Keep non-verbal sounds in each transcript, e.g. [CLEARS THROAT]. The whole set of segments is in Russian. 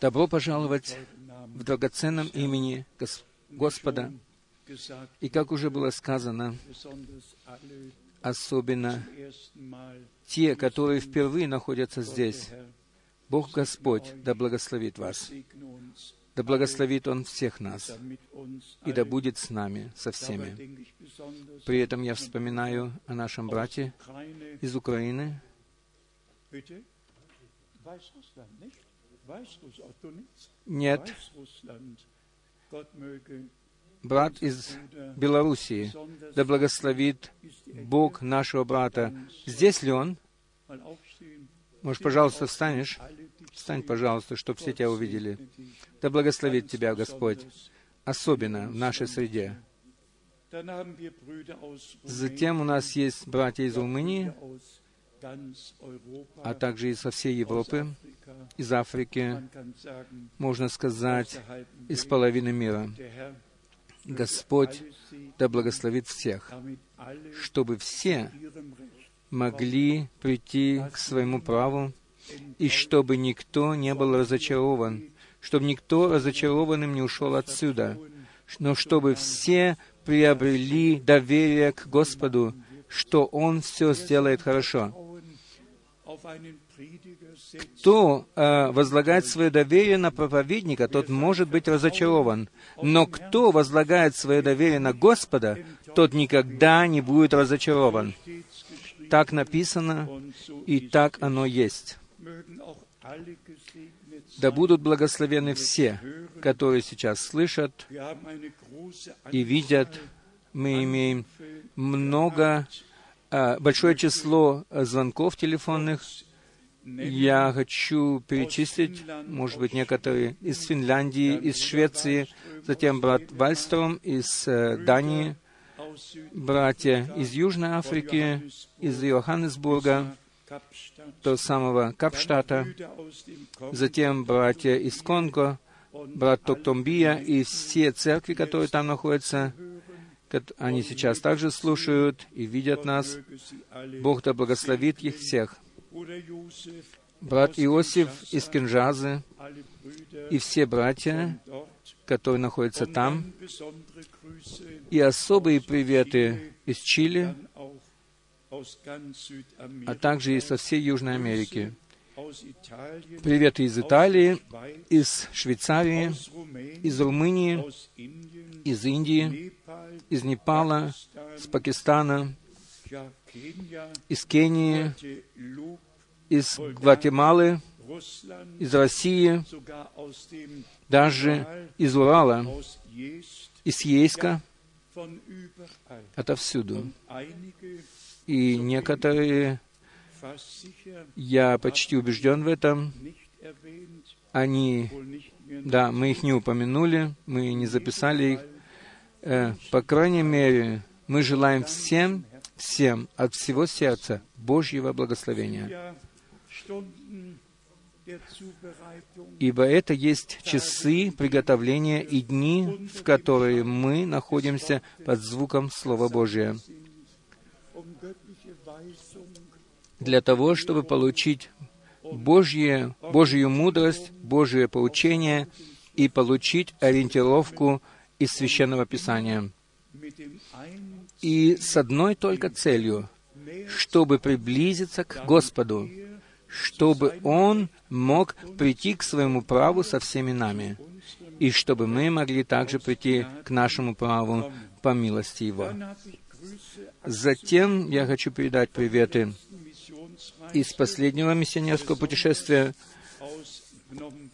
Добро пожаловать в драгоценном имени Гос- Господа. И как уже было сказано, особенно те, которые впервые находятся здесь. Бог Господь да благословит вас. Да благословит Он всех нас. И да будет с нами, со всеми. При этом я вспоминаю о нашем брате из Украины. Нет, брат из Белоруссии. Да благословит Бог нашего брата. Здесь ли он? Может, пожалуйста, встанешь? Встань, пожалуйста, чтобы все тебя увидели. Да благословит тебя Господь, особенно в нашей среде. Затем у нас есть братья из Румынии, а также и со всей Европы, из Африки, можно сказать, из половины мира. Господь да благословит всех, чтобы все могли прийти к своему праву, и чтобы никто не был разочарован, чтобы никто разочарованным не ушел отсюда, но чтобы все приобрели доверие к Господу, что Он все сделает хорошо. Кто э, возлагает свое доверие на проповедника, тот может быть разочарован. Но кто возлагает свое доверие на Господа, тот никогда не будет разочарован. Так написано, и так оно есть. Да будут благословены все, которые сейчас слышат и видят. Мы имеем много, большое число звонков телефонных. Я хочу перечислить, может быть, некоторые из Финляндии, из Швеции, затем брат Вальстром из э, Дании, братья из Южной Африки, из Йоханнесбурга, до самого Капштата, затем братья из Конго, брат Токтомбия и все церкви, которые там находятся, они сейчас также слушают и видят нас. Бог да благословит их всех. Брат Иосиф из Кинжазы и все братья, которые находятся там, и особые приветы из Чили, а также и со всей Южной Америки. Приветы из Италии, из Швейцарии, из Румынии, из Индии, из Непала, из Пакистана, из Кении, из Гватемалы, из России, даже из Урала, из Ейска, отовсюду. И некоторые, я почти убежден в этом, они, да, мы их не упомянули, мы не записали их. Э, по крайней мере, мы желаем всем, всем от всего сердца Божьего благословения. Ибо это есть часы приготовления и дни, в которые мы находимся под звуком Слова Божия для того, чтобы получить Божье, Божью мудрость, Божье поучение и получить ориентировку из Священного Писания. И с одной только целью, чтобы приблизиться к Господу, чтобы Он мог прийти к своему праву со всеми нами, и чтобы мы могли также прийти к нашему праву по милости Его. Затем я хочу передать приветы из последнего миссионерского путешествия,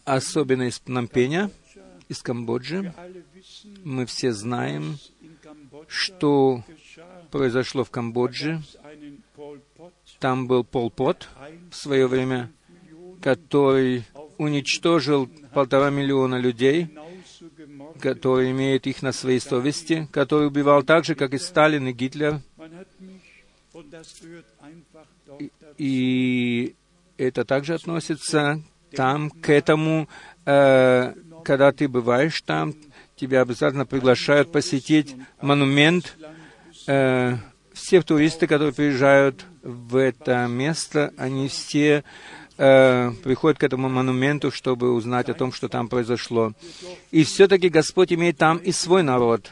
особенно из Пномпеня, из Камбоджи. Мы все знаем, что произошло в Камбодже. Там был Пол Пот в свое время, который уничтожил полтора миллиона людей, который имеет их на своей совести, который убивал так же, как и Сталин и Гитлер. И это также относится там к этому, э, когда ты бываешь там, тебя обязательно приглашают посетить монумент. Э, все туристы, которые приезжают в это место, они все э, приходят к этому монументу, чтобы узнать о том, что там произошло. И все-таки Господь имеет там и свой народ.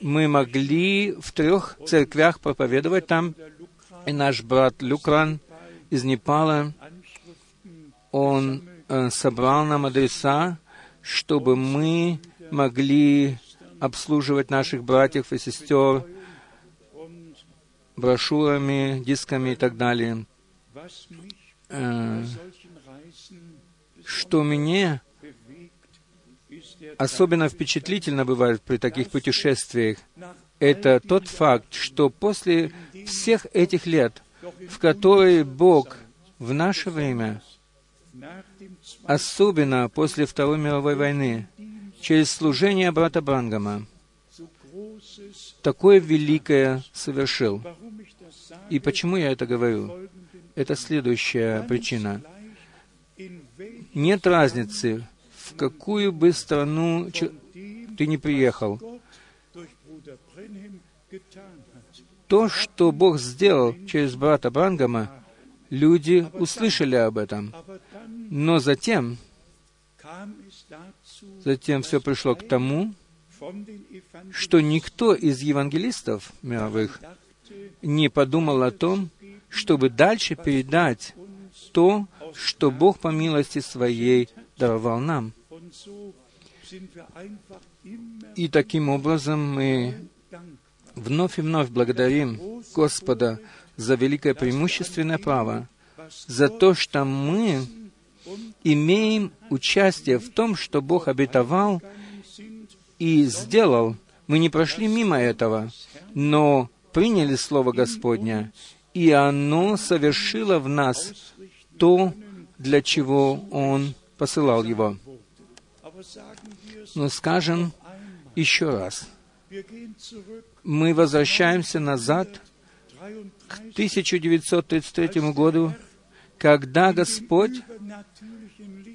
Мы могли в трех церквях проповедовать там, и наш брат Люкран из Непала, он э, собрал нам адреса, чтобы мы могли обслуживать наших братьев и сестер брошюрами, дисками и так далее. Э, что мне особенно впечатлительно бывает при таких путешествиях, это тот факт, что после всех этих лет, в которые Бог в наше время, особенно после Второй мировой войны, через служение брата Брангама, такое великое совершил. И почему я это говорю? Это следующая причина. Нет разницы, в какую бы страну ты не приехал. То, что Бог сделал через брата Брангама, люди услышали об этом. Но затем, затем все пришло к тому, что никто из евангелистов мировых не подумал о том, чтобы дальше передать то, что Бог по милости Своей даровал нам. И таким образом мы вновь и вновь благодарим Господа за великое преимущественное право, за то, что мы имеем участие в том, что Бог обетовал и сделал. Мы не прошли мимо этого, но приняли Слово Господня, и оно совершило в нас то, для чего Он посылал его. Но скажем еще раз, мы возвращаемся назад к 1933 году, когда Господь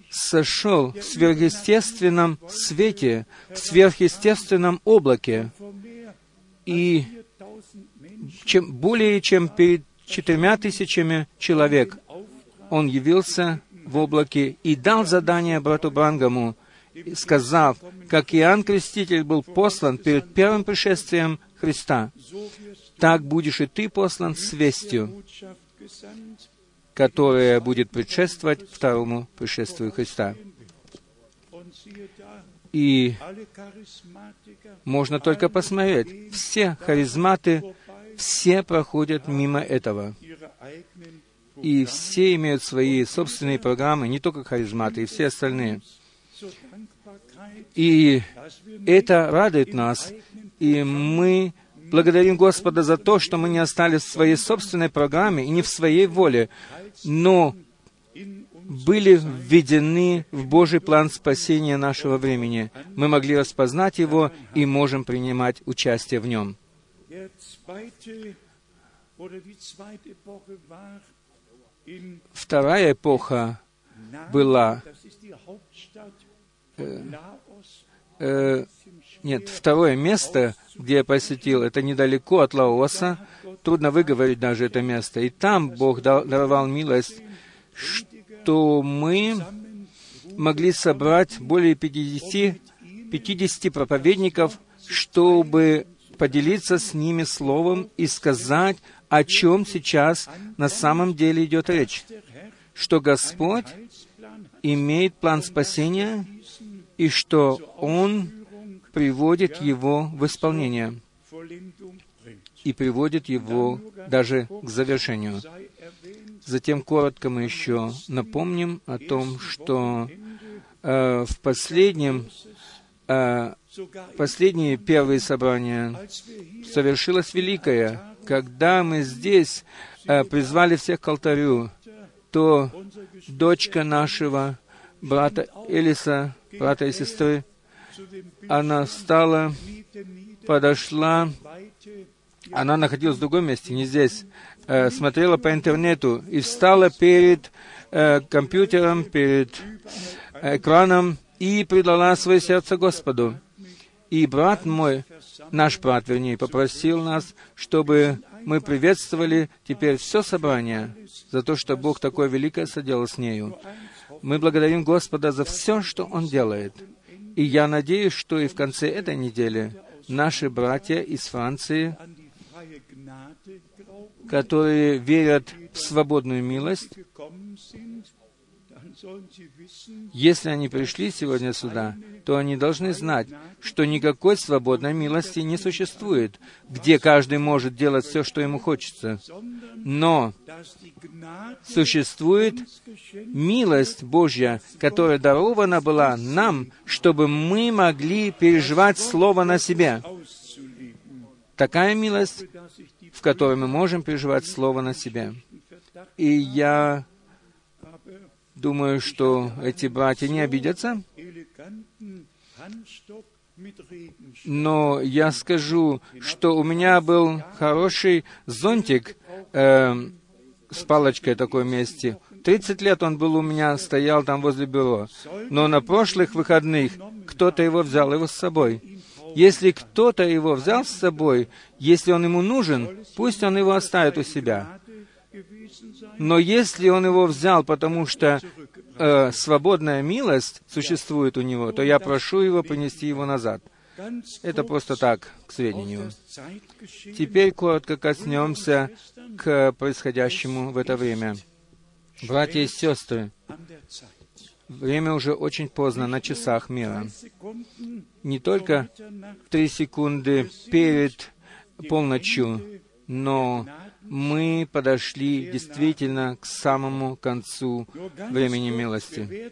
сошел в сверхъестественном свете, в сверхъестественном облаке, и чем, более чем перед четырьмя тысячами человек он явился в облаке и дал задание брату Брангаму, сказав, как Иоанн Креститель был послан перед первым пришествием Христа, так будешь и ты послан с вестью, которая будет предшествовать второму пришествию Христа. И можно только посмотреть, все харизматы, все проходят мимо этого. И все имеют свои собственные программы, не только харизматы, и все остальные. И это радует нас, и мы благодарим Господа за то, что мы не остались в своей собственной программе и не в своей воле, но были введены в Божий план спасения нашего времени. Мы могли распознать его и можем принимать участие в нем. Вторая эпоха была... Э, э, нет, второе место, где я посетил, это недалеко от Лаоса. Трудно выговорить даже это место. И там Бог даровал милость, что мы могли собрать более 50, 50 проповедников, чтобы поделиться с ними словом и сказать, о чем сейчас на самом деле идет речь. Что Господь имеет план спасения и что Он приводит его в исполнение и приводит его даже к завершению. Затем коротко мы еще напомним о том, что э, в последнем, э, последние первые собрания совершилось великое, когда мы здесь э, призвали всех к алтарю, то дочка нашего брата Элиса, брата и сестры, она встала, подошла, она находилась в другом месте, не здесь, э, смотрела по интернету и встала перед э, компьютером, перед экраном и предала свое сердце Господу. И брат мой, наш брат, вернее, попросил нас, чтобы Мы приветствовали теперь все собрание за то, что Бог такое великое соделал с нею. Мы благодарим Господа за все, что Он делает. И я надеюсь, что и в конце этой недели наши братья из Франции, которые верят в свободную милость, если они пришли сегодня сюда, то они должны знать, что никакой свободной милости не существует, где каждый может делать все, что ему хочется. Но существует милость Божья, которая дарована была нам, чтобы мы могли переживать Слово на себе. Такая милость, в которой мы можем переживать Слово на себе. И я Думаю, что эти братья не обидятся. Но я скажу, что у меня был хороший зонтик э, с палочкой такой вместе. Тридцать лет он был у меня, стоял там возле бюро. Но на прошлых выходных кто-то его взял его с собой. Если кто-то его взял с собой, если он ему нужен, пусть он его оставит у себя. Но если он его взял, потому что э, свободная милость существует у него, то я прошу его принести его назад. Это просто так, к сведению. Теперь коротко коснемся к происходящему в это время. Братья и сестры, время уже очень поздно на часах мира. Не только три секунды перед полночью, но мы подошли действительно к самому концу времени милости.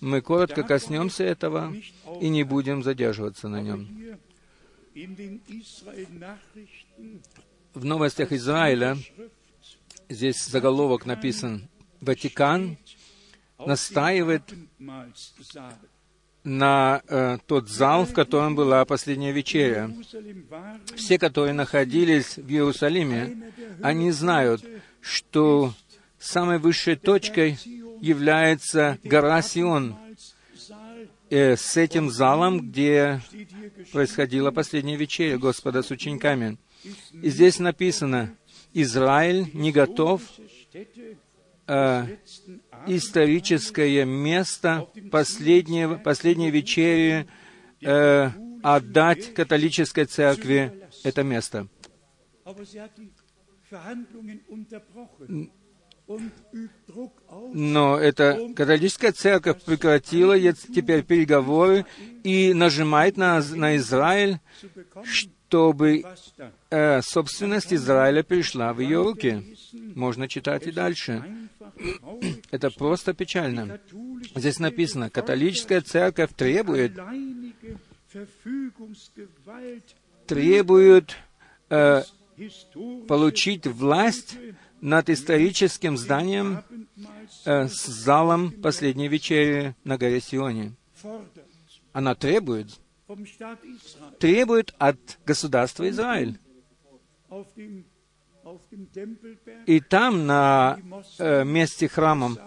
Мы коротко коснемся этого и не будем задерживаться на нем. В новостях Израиля здесь заголовок написан «Ватикан настаивает на э, тот зал, в котором была последняя вечеря. Все, которые находились в Иерусалиме, они знают, что самой высшей точкой является гора Сион, э, с этим залом, где происходила последняя вечеря Господа с учениками. И здесь написано, Израиль не готов э, историческое место последнего, последней вечери э, отдать католической церкви это место. Но эта католическая церковь прекратила теперь переговоры и нажимает на, на Израиль, чтобы э, собственность Израиля пришла в ее руки. Можно читать и дальше. [CLEARS THROAT] Это просто печально. Здесь написано, католическая церковь требует, требует э, получить власть над историческим зданием э, с залом последней вечери на горе Сионе. Она требует, требует от государства Израиль и там, на э, месте храмом,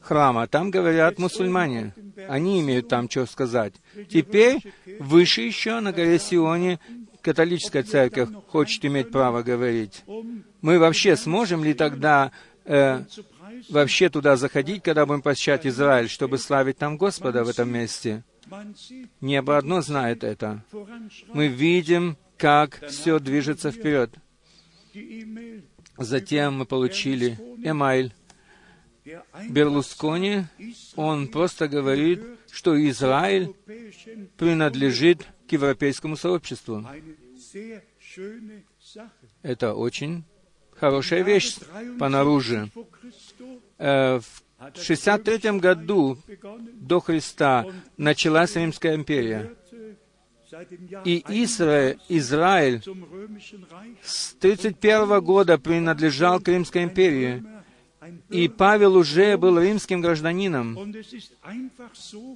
храма, там говорят мусульмане. Они имеют там что сказать. Теперь выше еще на горе Сионе католическая церковь хочет иметь право говорить. Мы вообще сможем ли тогда э, вообще туда заходить, когда будем посещать Израиль, чтобы славить там Господа в этом месте? Небо одно знает это. Мы видим, как все движется вперед. Затем мы получили Эмайль. Берлускони, он просто говорит, что Израиль принадлежит к европейскому сообществу. Это очень хорошая вещь по наружу. Э, в 63 году до Христа началась Римская империя. И Израиль, Израиль с 31 года принадлежал к Римской империи. И Павел уже был римским гражданином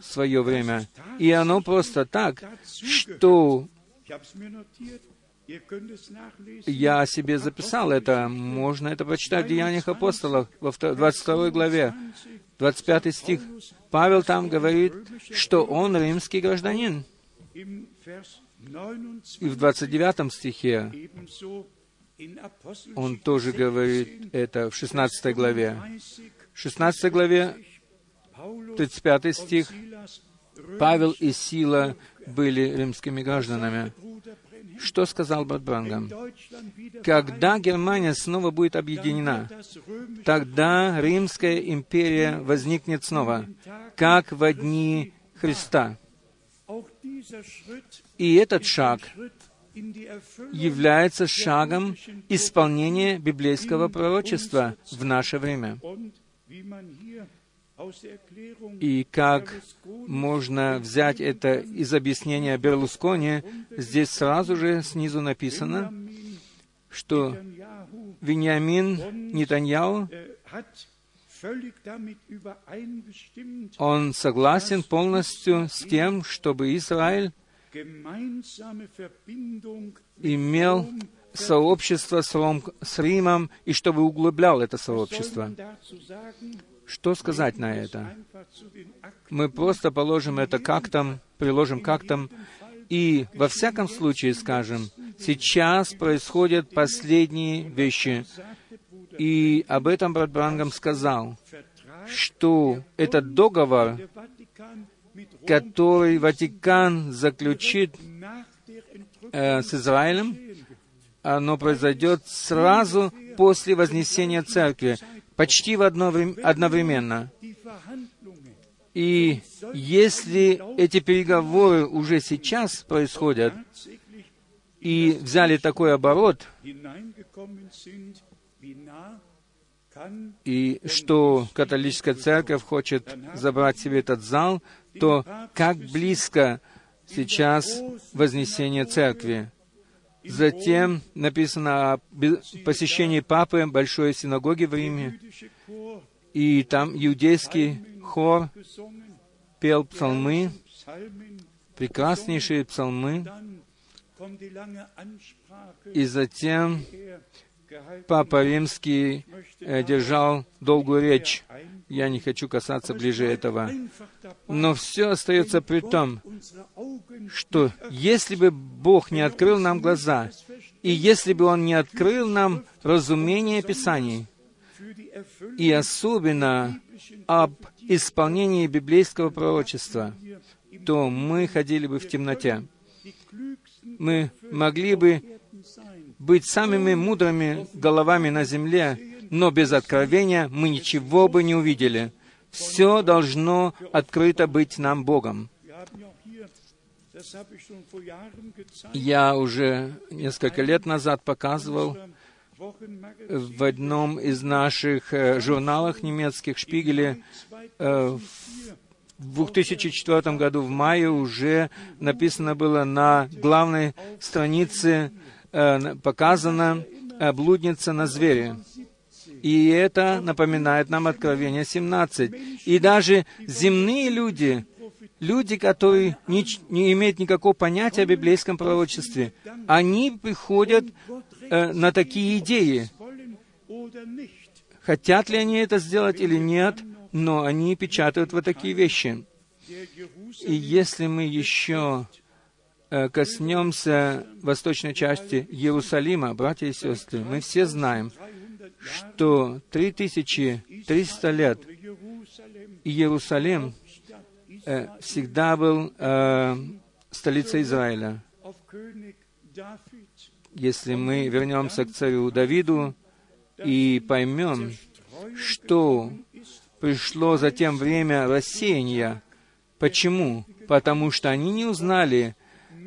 в свое время. И оно просто так, что я себе записал это. Можно это прочитать в Деяниях апостолов во 22 главе, 25 стих. Павел там говорит, что он римский гражданин. И в 29 стихе Он тоже говорит это в 16 главе. В 16 главе, 35 стих, Павел и Сила были римскими гражданами. Что сказал брат Брангам? Когда Германия снова будет объединена, тогда Римская империя возникнет снова, как в дни Христа. И этот шаг является шагом исполнения библейского пророчества в наше время. И как можно взять это из объяснения Берлускони, здесь сразу же снизу написано, что Вениамин Нетаньяу, он согласен полностью с тем, чтобы Израиль имел сообщество с Римом и чтобы углублял это сообщество. Что сказать на это? Мы просто положим это как там, приложим как там, и во всяком случае скажем, сейчас происходят последние вещи. И об этом брат Брангам сказал, что этот договор, который Ватикан заключит э, с Израилем, оно произойдет сразу после вознесения церкви почти в одно одновременно. И если эти переговоры уже сейчас происходят и взяли такой оборот, и что католическая церковь хочет забрать себе этот зал, то как близко сейчас вознесение церкви. Затем написано о посещении Папы Большой синагоги в Риме, и там иудейский хор пел псалмы, прекраснейшие псалмы, и затем Папа Римский э, держал долгую речь. Я не хочу касаться ближе этого. Но все остается при том, что если бы Бог не открыл нам глаза, и если бы Он не открыл нам разумение Писаний, и особенно об исполнении библейского пророчества, то мы ходили бы в темноте. Мы могли бы быть самыми мудрыми головами на земле, но без откровения мы ничего бы не увидели. Все должно открыто быть нам Богом. Я уже несколько лет назад показывал в одном из наших э, журналов немецких «Шпигеле» э, в 2004 году в мае уже написано было на главной странице Э, показана блудница на звере. И это напоминает нам Откровение 17. И даже земные люди, люди, которые не, не имеют никакого понятия о библейском пророчестве, они приходят э, на такие идеи. Хотят ли они это сделать или нет, но они печатают вот такие вещи. И если мы еще Э, коснемся восточной части Иерусалима, братья и сестры, мы все знаем, что 3300 лет Иерусалим э, всегда был э, столицей Израиля. Если мы вернемся к царю Давиду и поймем, что пришло затем время рассеяния. Почему? Потому что они не узнали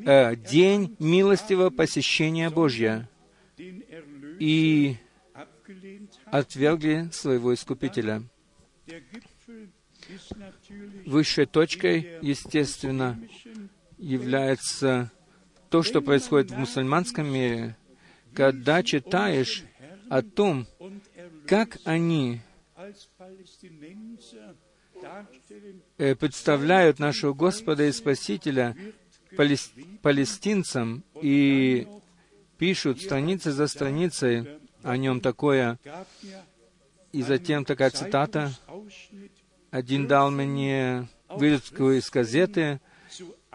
э, день милостивого посещения Божья и отвергли своего Искупителя. Высшей точкой, естественно, является то, что происходит в мусульманском мире, когда читаешь о том, как они э, представляют нашего Господа и Спасителя палестинцам и пишут страницы за страницей о нем такое. И затем такая цитата. Один дал мне вырезку из газеты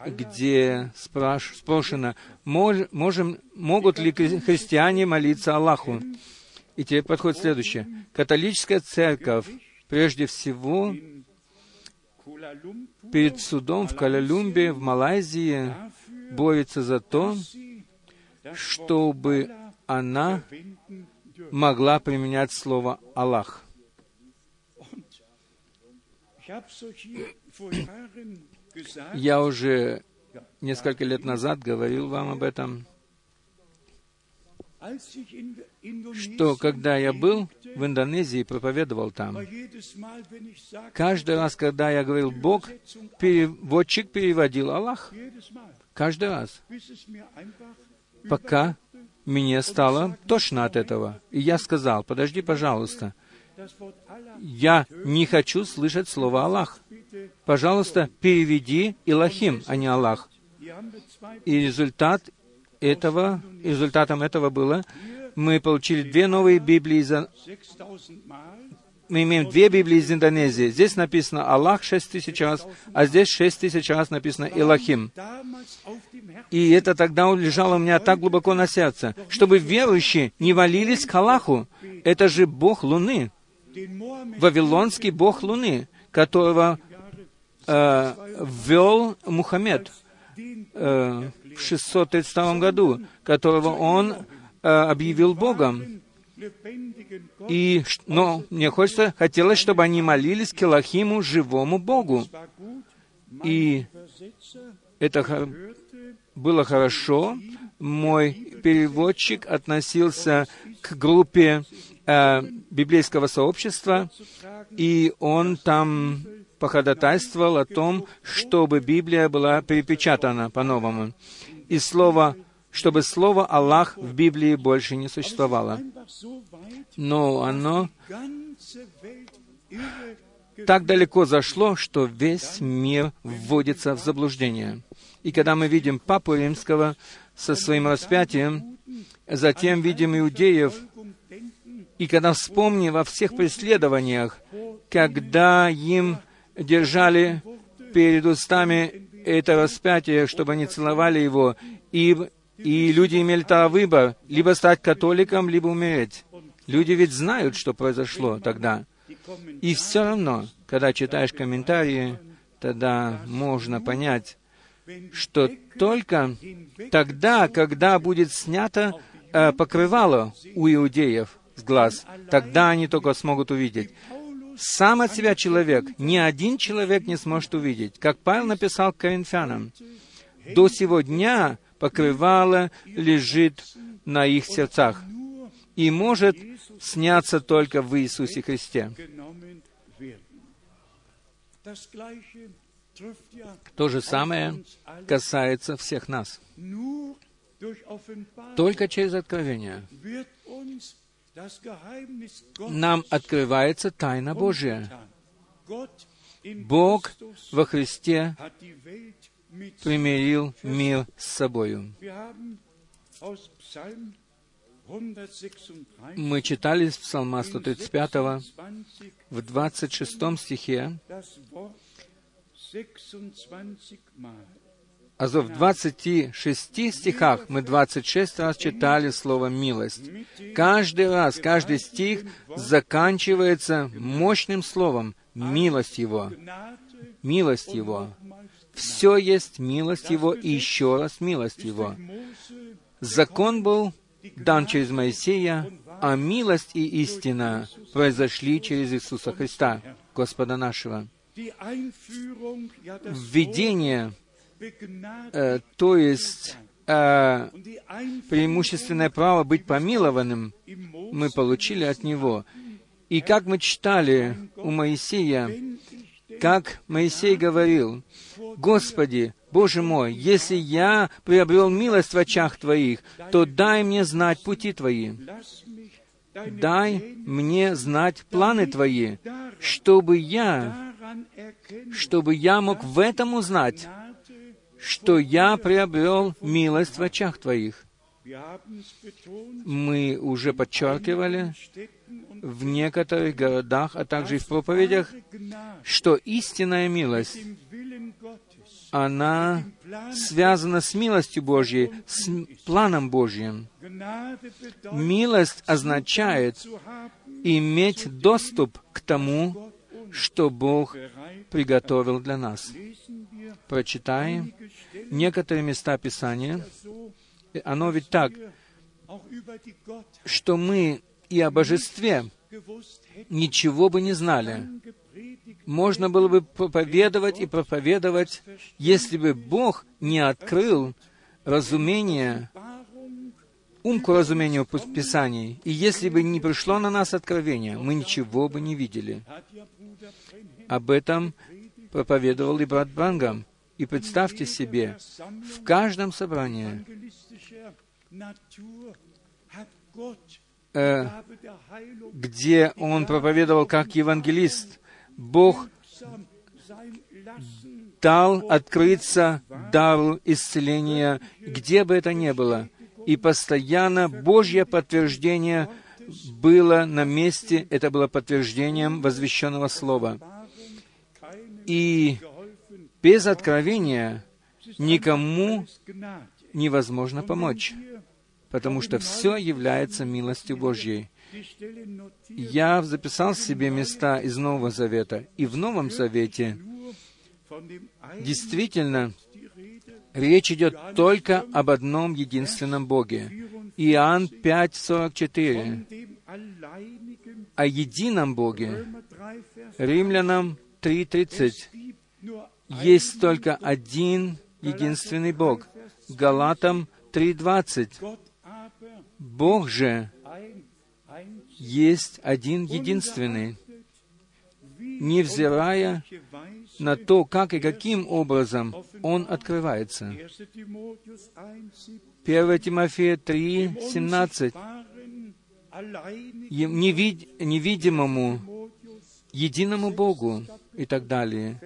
где спраш... спрошено, мож... можем... могут ли христиане молиться Аллаху. И теперь подходит следующее. Католическая церковь прежде всего перед судом в Калалюмбе, в Малайзии, борется за то, чтобы она могла применять слово «Аллах». Я уже несколько лет назад говорил вам об этом, что когда я был в Индонезии и проповедовал там, каждый раз, когда я говорил «Бог», переводчик переводил «Аллах». Каждый раз. Пока мне стало тошно от этого. И я сказал, подожди, пожалуйста, я не хочу слышать слово «Аллах». Пожалуйста, переведи «Илахим», а не «Аллах». И результат этого, результатом этого было, мы получили две новые Библии за... Мы имеем две Библии из Индонезии. Здесь написано Аллах шесть тысяч раз, а здесь шесть тысяч раз написано Илахим. И это тогда лежало у меня так глубоко на сердце, чтобы верующие не валились к Аллаху. Это же Бог Луны. Вавилонский Бог Луны, которого э, ввел Мухаммед э, в 632 году, которого он э, объявил Богом. И, но мне хочется, хотелось, чтобы они молились к живому Богу. И это было хорошо. Мой переводчик относился к группе э, библейского сообщества, и он там походатайствовал о том, чтобы Библия была перепечатана по-новому. И слово, чтобы слово «Аллах» в Библии больше не существовало. Но оно так далеко зашло, что весь мир вводится в заблуждение. И когда мы видим Папу Римского со своим распятием, затем видим иудеев, и когда вспомним во всех преследованиях, когда им держали перед устами это распятие, чтобы они целовали его, и, и люди имели тогда выбор, либо стать католиком, либо умереть. Люди ведь знают, что произошло тогда. И все равно, когда читаешь комментарии, тогда можно понять, что только тогда, когда будет снято э, покрывало у иудеев с глаз, тогда они только смогут увидеть сам от себя человек, ни один человек не сможет увидеть. Как Павел написал к Коринфянам, до сего дня покрывало лежит на их сердцах и может сняться только в Иисусе Христе. То же самое касается всех нас. Только через откровение нам открывается тайна Божья. Бог во Христе примирил мир с собою. Мы читали из Псалма 135 в 26 стихе а в 26 стихах мы 26 раз читали слово «милость». Каждый раз, каждый стих заканчивается мощным словом «милость Его». Милость Его. Все есть милость Его и еще раз милость Его. Закон был дан через Моисея, а милость и истина произошли через Иисуса Христа, Господа нашего. Введение э, то есть э, преимущественное право быть помилованным мы получили от Него. И как мы читали у Моисея, как Моисей говорил, «Господи, Боже мой, если я приобрел милость в очах Твоих, то дай мне знать пути Твои. Дай мне знать планы Твои, чтобы я, чтобы я мог в этом узнать, что я приобрел милость в очах Твоих. Мы уже подчеркивали в некоторых городах, а также и в проповедях, что истинная милость она связана с милостью Божьей, с планом Божьим. Милость означает иметь доступ к тому, что Бог приготовил для нас. Прочитаем некоторые места Писания. Оно ведь так, что мы и о божестве ничего бы не знали. Можно было бы проповедовать и проповедовать, если бы Бог не открыл разумение, ум к разумению Писаний, и если бы не пришло на нас откровение, мы ничего бы не видели. Об этом проповедовал и брат Брангам. И представьте себе, в каждом собрании где он проповедовал как евангелист, Бог дал открыться дару исцеления, где бы это ни было. И постоянно Божье подтверждение было на месте, это было подтверждением возвещенного слова. И без откровения никому невозможно помочь, потому что все является милостью Божьей. Я записал себе места из Нового Завета, и в Новом Завете действительно речь идет только об одном единственном Боге. Иоанн 5.44 о едином Боге. Римлянам 3.30 есть только один единственный Бог. Галатам 3.20 Бог же есть один единственный, невзирая на то, как и каким образом Он открывается. 1 Тимофея 3, 17. Невид, невидимому, единому Богу и так далее.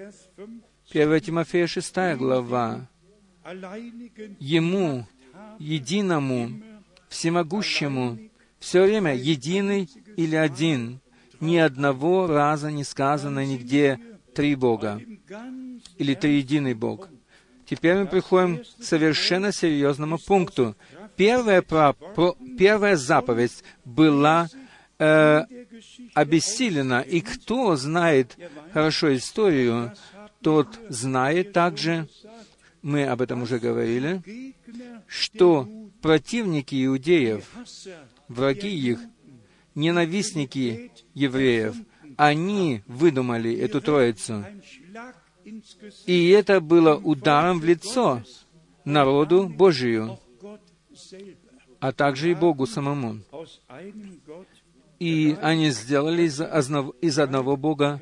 1 Тимофея 6 глава. Ему, единому, всемогущему, все время единый или один. Ни одного раза не сказано нигде три Бога или триединый Бог. Теперь мы приходим к совершенно серьезному пункту. Первая, про, первая заповедь была э, обессилена, и кто знает хорошо историю, тот знает также, мы об этом уже говорили, что противники иудеев, враги их, ненавистники евреев, они выдумали эту троицу. И это было ударом в лицо народу Божию, а также и Богу самому. И они сделали из, из одного Бога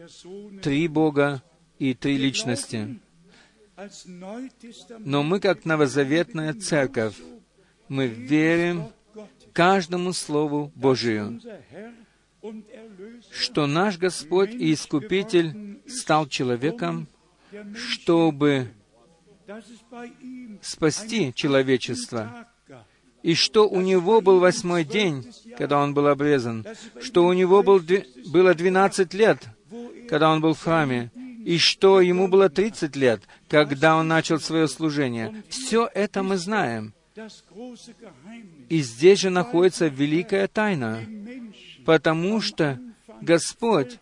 три Бога и три личности. Но мы, как новозаветная церковь, мы верим каждому Слову Божию, что наш Господь и Искупитель стал человеком, чтобы спасти человечество, и что у него был восьмой день, когда он был обрезан, что у него был, было двенадцать лет, когда он был в храме, и что ему было тридцать лет, когда он начал свое служение. Все это мы знаем. И здесь же находится великая тайна, потому что Господь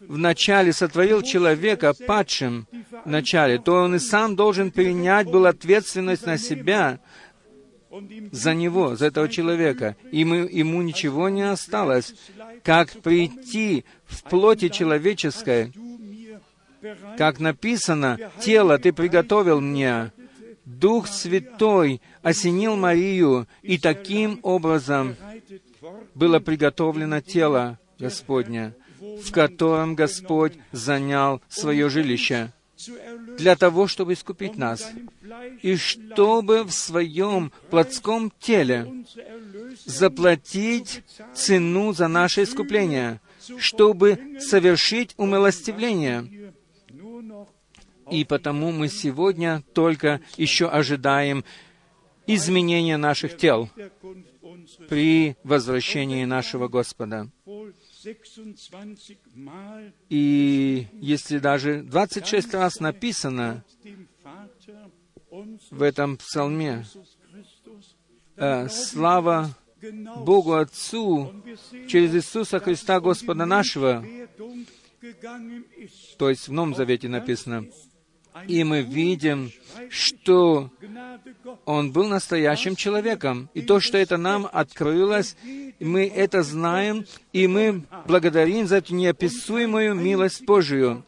вначале сотворил человека падшим вначале, то он и сам должен принять был ответственность на себя за него, за этого человека. И мы, ему ничего не осталось, как прийти в плоти человеческой, как написано, «Тело ты приготовил мне, Дух Святой осенил Марию, и таким образом было приготовлено тело Господня, в котором Господь занял свое жилище для того, чтобы искупить нас, и чтобы в своем плотском теле заплатить цену за наше искупление, чтобы совершить умилостивление. И потому мы сегодня только еще ожидаем изменения наших тел при возвращении нашего Господа. И если даже 26 раз написано в этом псалме. Э, слава Богу Отцу через Иисуса Христа Господа нашего, то есть в Новом Завете написано, и мы видим, что он был настоящим человеком. И то, что это нам открылось, мы это знаем, и мы благодарим за эту неописуемую милость Божию.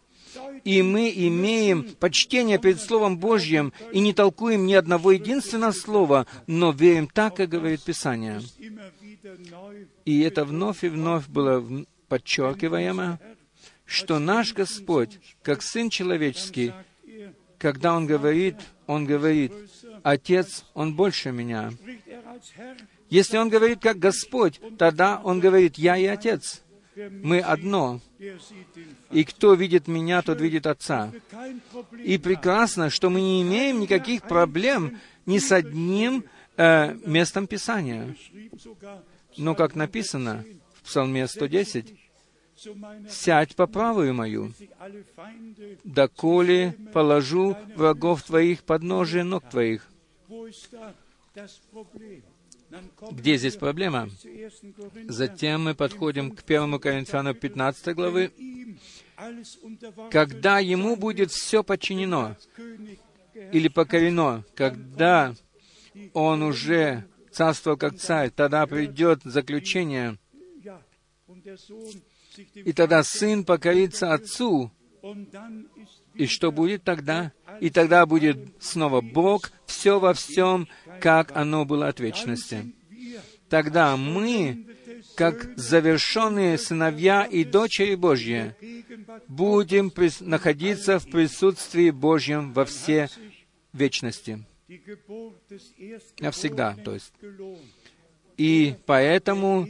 И мы имеем почтение перед Словом Божьим и не толкуем ни одного единственного слова, но верим так, как говорит Писание. И это вновь и вновь было подчеркиваемо, что наш Господь, как Сын Человеческий, когда Он говорит, Он говорит, Отец, Он больше меня. Если Он говорит как Господь, тогда Он говорит, Я и Отец. Мы одно. И кто видит меня, тот видит Отца. И прекрасно, что мы не имеем никаких проблем ни с одним э, местом Писания. Но, как написано в Псалме 110, сядь по правую мою, доколе положу врагов твоих под ножи ног твоих. Где здесь проблема? Затем мы подходим к 1 Коринфянам 15 главы. Когда ему будет все подчинено или покорено, когда он уже царствовал как царь, тогда придет заключение, и тогда сын покорится отцу. И что будет тогда? И тогда будет снова Бог, все во всем, как оно было от вечности. Тогда мы, как завершенные сыновья и дочери Божьи, будем находиться в присутствии Божьем во все вечности. Навсегда, то есть. И поэтому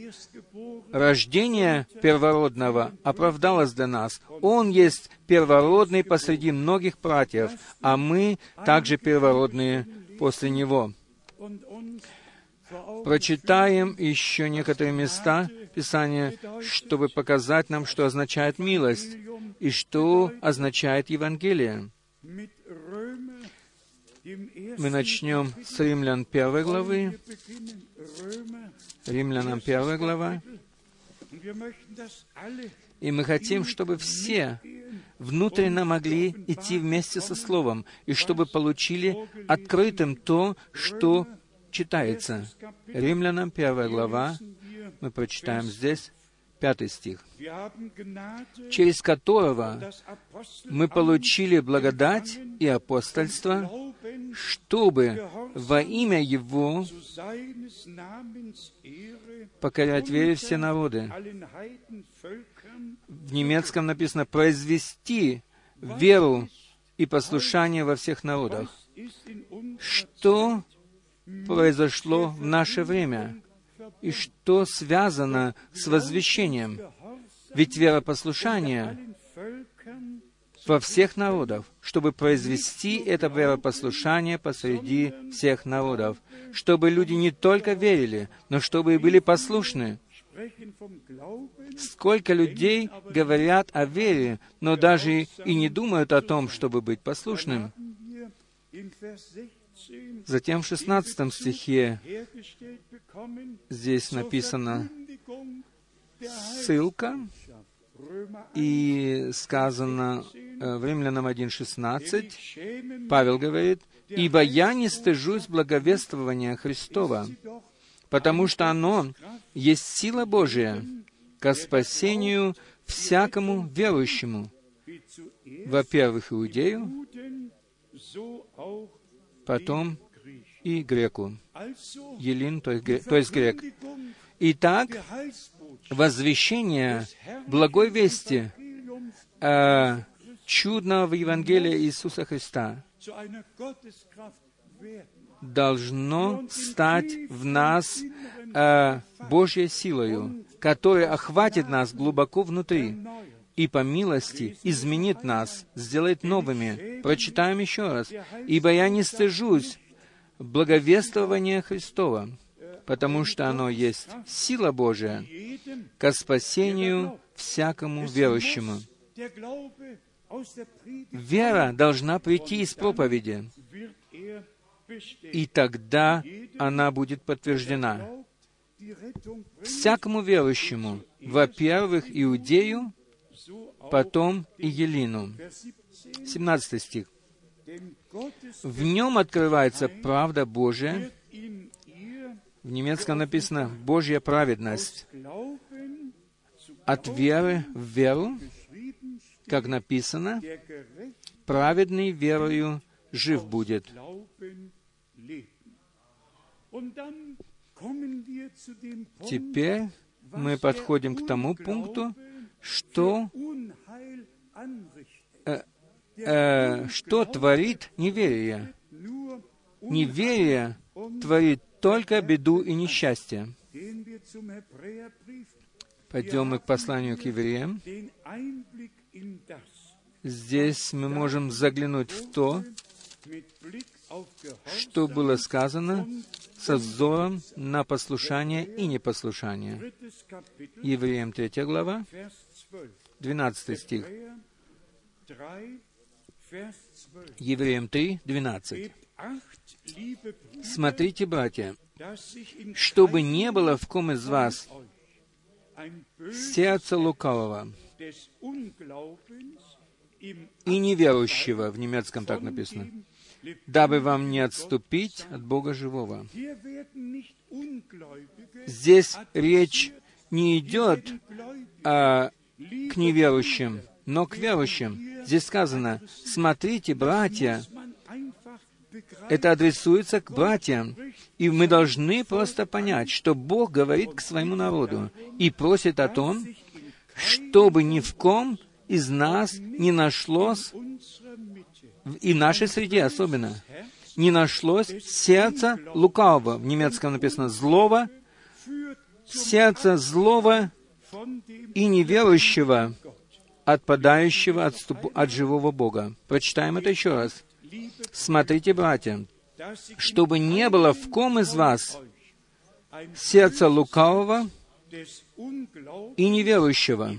рождение первородного оправдалось для нас. Он есть первородный посреди многих братьев, а мы также первородные после него. Прочитаем еще некоторые места Писания, чтобы показать нам, что означает милость и что означает Евангелие. Мы начнем с Римлян первой главы. Римлянам первая глава. И мы хотим, чтобы все внутренно могли идти вместе со Словом, и чтобы получили открытым то, что читается. Римлянам первая глава, мы прочитаем здесь, пятый стих, через которого мы получили благодать и апостольство, чтобы во имя Его покорять вере все народы. В немецком написано «произвести веру и послушание во всех народах». Что произошло в наше время? И что связано с возвещением? Ведь веропослушание во всех народах, чтобы произвести это веропослушание посреди всех народов, чтобы люди не только верили, но чтобы и были послушны. Сколько людей говорят о вере, но даже и не думают о том, чтобы быть послушным. Затем в 16 стихе здесь написана ссылка, и сказано э, в Римлянам 1.16, Павел говорит, «Ибо я не стыжусь благовествования Христова, потому что оно есть сила Божия ко спасению всякому верующему, во-первых, иудею, потом и греку, елин, то есть, то есть грек. Итак, возвещение благой вести э, чудного Евангелия Иисуса Христа должно стать в нас э, Божьей силою, которая охватит нас глубоко внутри и по милости изменит нас, сделает новыми. Прочитаем еще раз. «Ибо я не стыжусь благовествования Христова, потому что оно есть сила Божия ко спасению всякому верующему». Вера должна прийти из проповеди. и тогда она будет подтверждена. Всякому верующему, во-первых, Иудею, потом и Елину. 17 стих. В нем открывается правда Божия. В немецком написано «Божья праведность». От веры в веру, как написано, «Праведный верою жив будет». Теперь мы подходим к тому пункту, что, э, э, что творит неверие. Неверие творит только беду и несчастье. Пойдем мы к посланию к евреям. Здесь мы можем заглянуть в то, что было сказано со взором на послушание и непослушание. Евреям 3 глава, 12 стих. Евреям 3, 12. «Смотрите, братья, чтобы не было в ком из вас сердца лукавого и неверующего, в немецком так написано, дабы вам не отступить от Бога живого. Здесь речь не идет а, к неверующим, но к верующим. Здесь сказано, смотрите, братья, это адресуется к братьям. И мы должны просто понять, что Бог говорит к своему народу и просит о том, чтобы ни в ком из нас не нашлось и нашей среде особенно, не нашлось сердца лукавого. В немецком написано «злого», сердца злого и неверующего, отпадающего от, ступ... от живого Бога. Прочитаем это еще раз. Смотрите, братья, чтобы не было в ком из вас сердца лукавого и неверующего,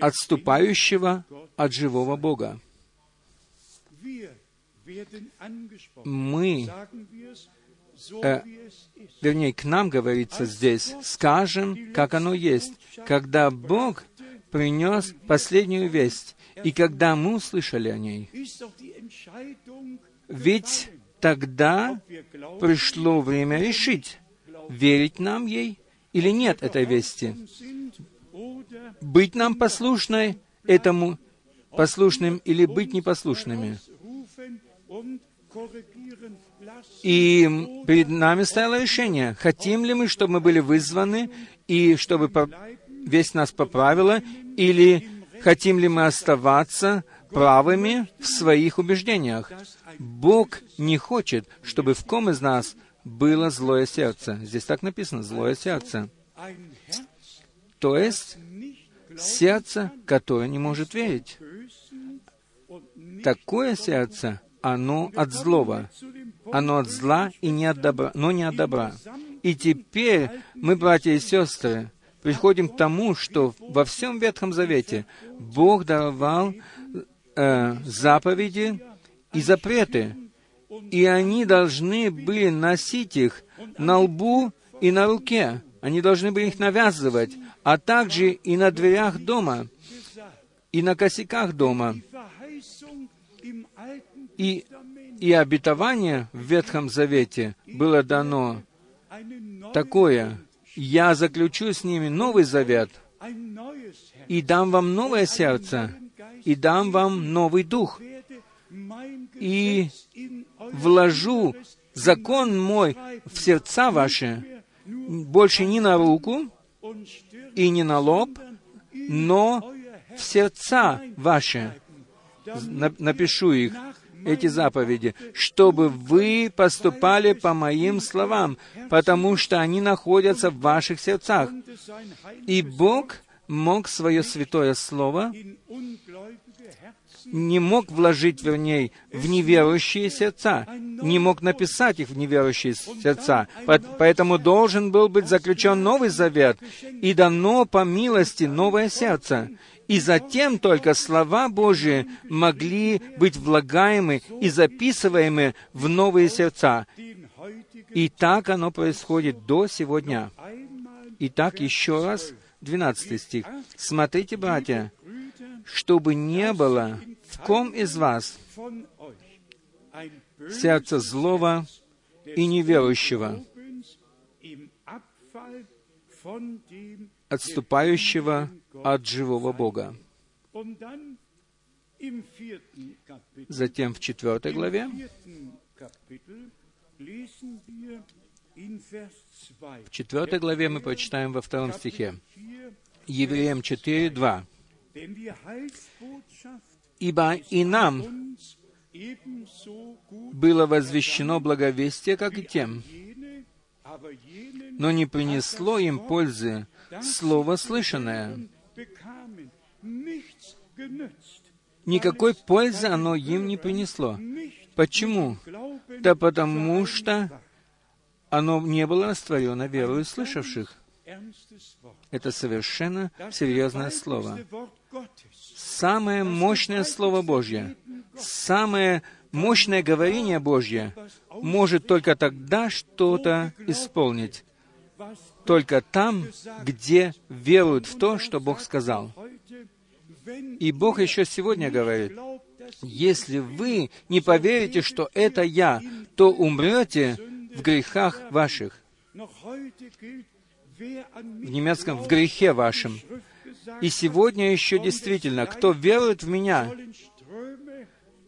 отступающего от живого Бога. Мы, э, вернее, к нам говорится здесь, скажем, как оно есть, когда Бог принес последнюю весть, и когда мы услышали о ней. Ведь тогда пришло время решить, верить нам ей или нет этой вести быть нам послушной этому, послушным или быть непослушными. И перед нами стояло решение, хотим ли мы, чтобы мы были вызваны, и чтобы весь нас поправило, или хотим ли мы оставаться правыми в своих убеждениях. Бог не хочет, чтобы в ком из нас было злое сердце. Здесь так написано, злое сердце. То есть, сердце, которое не может верить. Такое сердце, оно от злого. Оно от зла и не от добра, но не от добра. И теперь мы, братья и сестры, приходим к тому, что во всем Ветхом Завете Бог давал э, заповеди и запреты, и они должны были носить их на лбу и на руке. Они должны были их навязывать а также и на дверях дома, и на косяках дома. И, и обетование в Ветхом Завете было дано такое, «Я заключу с ними новый завет, и дам вам новое сердце, и дам вам новый дух, и вложу закон мой в сердца ваши, больше не на руку, и не на лоб, но в сердца ваши. Напишу их, эти заповеди, чтобы вы поступали по моим словам, потому что они находятся в ваших сердцах. И Бог мог свое святое слово не мог вложить, вернее, в неверующие сердца, не мог написать их в неверующие сердца. Поэтому должен был быть заключен Новый Завет и дано по милости новое сердце. И затем только слова Божии могли быть влагаемы и записываемы в новые сердца. И так оно происходит до сегодня. Итак, еще раз, 12 стих. «Смотрите, братья, чтобы не было в ком из вас сердца злого и неверующего, отступающего от живого Бога. Затем в четвертой главе в четвертой главе мы прочитаем во втором стихе. Евреям 4, 2. «Ибо и нам было возвещено благовестие, как и тем, но не принесло им пользы слово слышанное. Никакой пользы оно им не принесло. Почему? Да потому что оно не было растворено верою слышавших. Это совершенно серьезное слово. Самое мощное Слово Божье, самое мощное говорение Божье может только тогда что-то исполнить. Только там, где веруют в то, что Бог сказал. И Бог еще сегодня говорит, если вы не поверите, что это я, то умрете в грехах ваших. В немецком «в грехе вашем». И сегодня еще действительно, кто верует в Меня,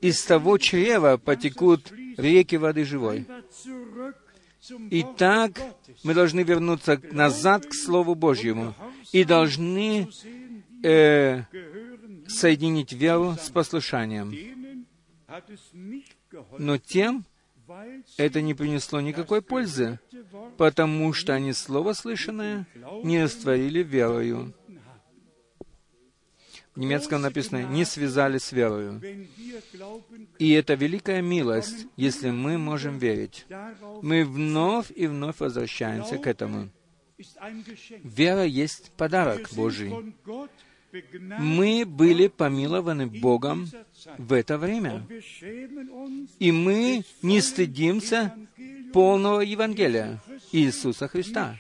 из того чрева потекут реки воды живой. Итак, мы должны вернуться назад к Слову Божьему и должны э, соединить веру с послушанием. Но тем это не принесло никакой пользы, потому что они Слово слышанное не растворили верою в немецком написано, не связали с верою. И это великая милость, если мы можем верить. Мы вновь и вновь возвращаемся к этому. Вера есть подарок Божий. Мы были помилованы Богом в это время. И мы не стыдимся полного Евангелия Иисуса Христа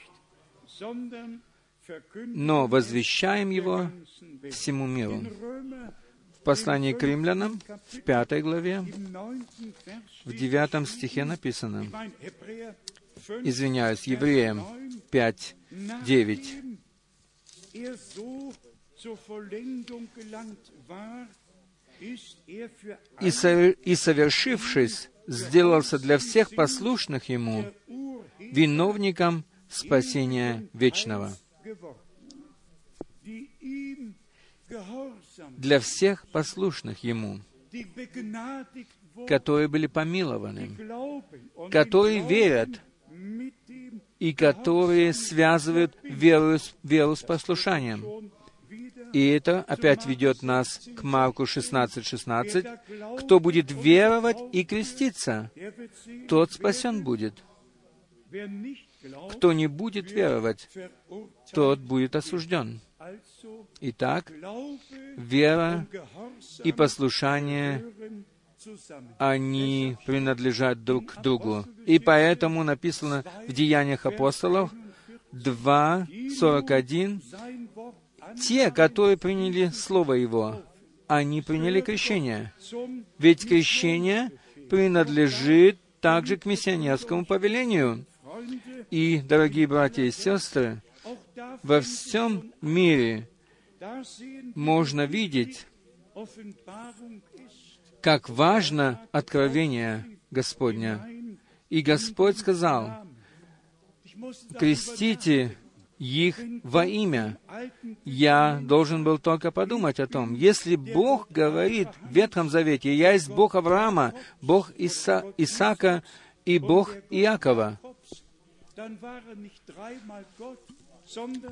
но возвещаем его всему миру. В послании к римлянам, в пятой главе, в девятом стихе написано, извиняюсь, Евреям 5, 9, и, со, и совершившись, сделался для всех послушных Ему виновником спасения вечного для всех послушных Ему, которые были помилованы, которые верят и которые связывают веру, веру с послушанием. И это опять ведет нас к Марку 16, 16. «Кто будет веровать и креститься, тот спасен будет. Кто не будет веровать, тот будет осужден». Итак, вера и послушание, они принадлежат друг к другу. И поэтому написано в Деяниях апостолов 2.41, те, которые приняли Слово Его, они приняли крещение. Ведь крещение принадлежит также к миссионерскому повелению. И, дорогие братья и сестры, во всем мире можно видеть, как важно откровение Господня. И Господь сказал, крестите их во имя. Я должен был только подумать о том, если Бог говорит в Ветхом Завете, «Я есть Бог Авраама, Бог Иса, Исаака и Бог Иакова»,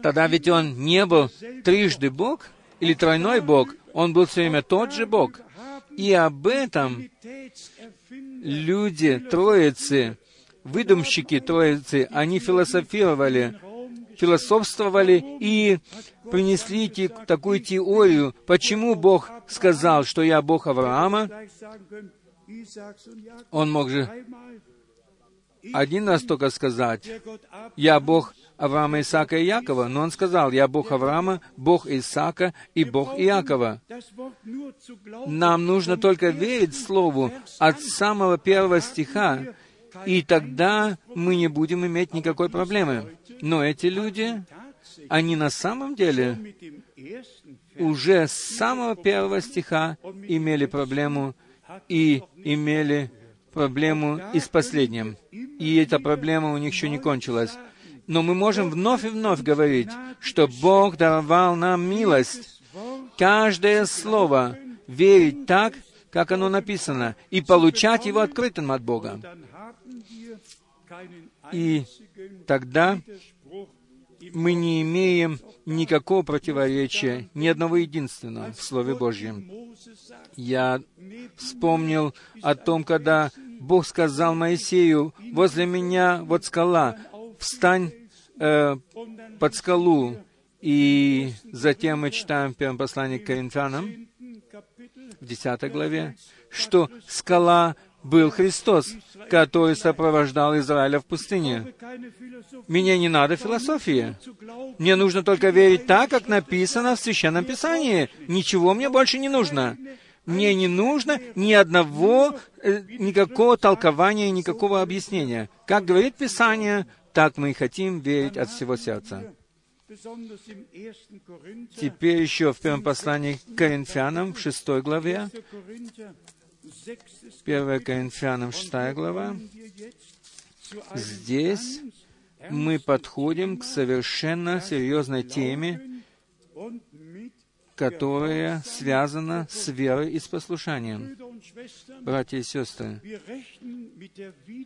Тогда ведь он не был трижды Бог или тройной Бог, он был все время тот же Бог. И об этом люди Троицы, выдумщики Троицы, они философировали философствовали и принесли такую теорию, почему Бог сказал, что я Бог Авраама. Он мог же один раз только сказать, «Я Бог Авраама, Исаака и Якова», но он сказал, «Я Бог Авраама, Бог Исаака и Бог Иакова». Нам нужно только верить Слову от самого первого стиха, и тогда мы не будем иметь никакой проблемы. Но эти люди, они на самом деле уже с самого первого стиха имели проблему и имели проблему и с последним. И эта проблема у них еще не кончилась. Но мы можем вновь и вновь говорить, что Бог даровал нам милость. Каждое слово верить так, как оно написано, и получать его открытым от Бога. И тогда мы не имеем никакого противоречия, ни одного единственного в Слове Божьем. Я вспомнил о том, когда Бог сказал Моисею, «Возле меня вот скала, встань э, под скалу». И затем мы читаем в первом послании к Коринфянам, в 10 главе, что скала был Христос, который сопровождал Израиля в пустыне. Мне не надо философии. Мне нужно только верить так, как написано в Священном Писании. Ничего мне больше не нужно. Мне не нужно ни одного, э, никакого толкования, никакого объяснения. Как говорит Писание, так мы и хотим верить от всего сердца. Теперь еще в первом послании к Коринфянам, в шестой главе, 1 Коринфянам 6 глава. Здесь мы подходим к совершенно серьезной теме, которая связана с верой и с послушанием. Братья и сестры,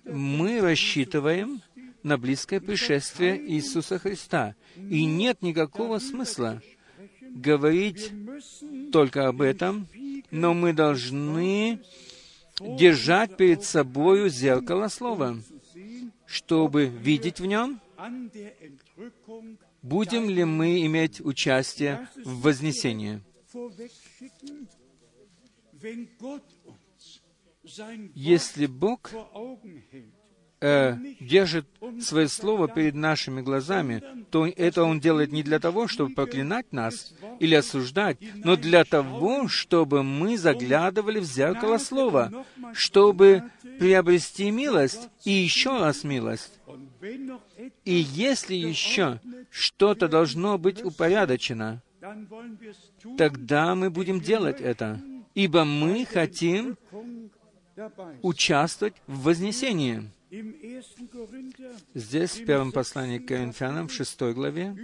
мы рассчитываем на близкое пришествие Иисуса Христа, и нет никакого смысла говорить только об этом, но мы должны держать перед собою зеркало Слова, чтобы видеть в нем, будем ли мы иметь участие в вознесении. Если Бог э, держит свое слово перед нашими глазами, то это Он делает не для того, чтобы проклинать нас или осуждать, но для того, чтобы мы заглядывали в зеркало слова, чтобы приобрести милость и еще раз милость. И если еще что-то должно быть упорядочено, тогда мы будем делать это, ибо мы хотим участвовать в вознесении. Здесь, в первом послании к Коринфянам, в шестой главе,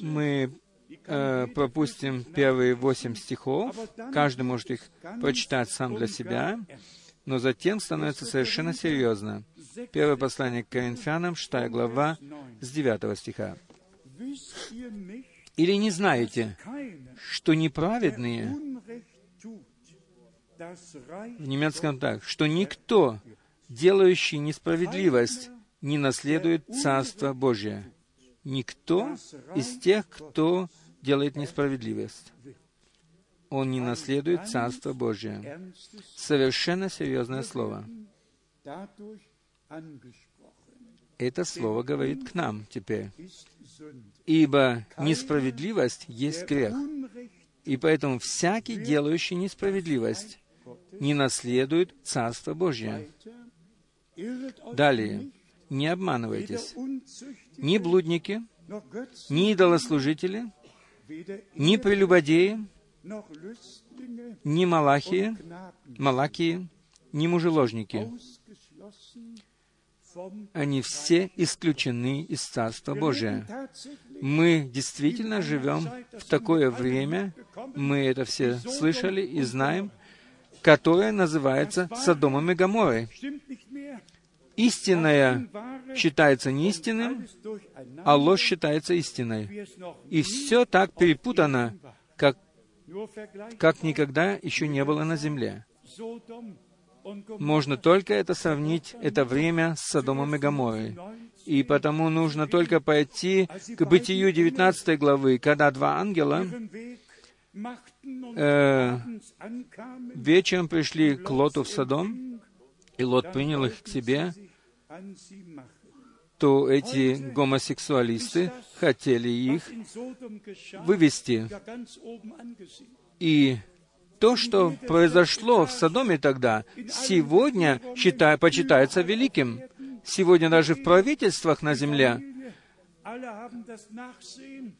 мы э, пропустим первые восемь стихов, каждый может их прочитать сам для себя, но затем становится совершенно серьезно. Первое послание к Коринфянам, шестая глава, с девятого стиха. «Или не знаете, что неправедные в немецком так, что никто, делающий несправедливость, не наследует Царство Божие. Никто из тех, кто делает несправедливость. Он не наследует Царство Божие. Совершенно серьезное слово. Это слово говорит к нам теперь. Ибо несправедливость есть грех. И поэтому всякий, делающий несправедливость, не наследует Царство Божье. Далее, не обманывайтесь. Ни блудники, ни идолослужители, ни прелюбодеи, ни малахии, малакии, ни мужеложники. Они все исключены из Царства Божия. Мы действительно живем в такое время, мы это все слышали и знаем, которая называется Содомом и Гоморой. Истинное считается неистинным, а ложь считается истиной. И все так перепутано, как, как никогда еще не было на земле. можно только это сравнить, это время с Содомом и Гоморрой. И потому нужно только пойти к Бытию 19 главы, когда два ангела э, вечером пришли к Лоту в Содом, и Лот принял их к себе, то эти гомосексуалисты хотели их вывести. И то, что произошло в Содоме тогда, сегодня считай, почитается великим. Сегодня даже в правительствах на земле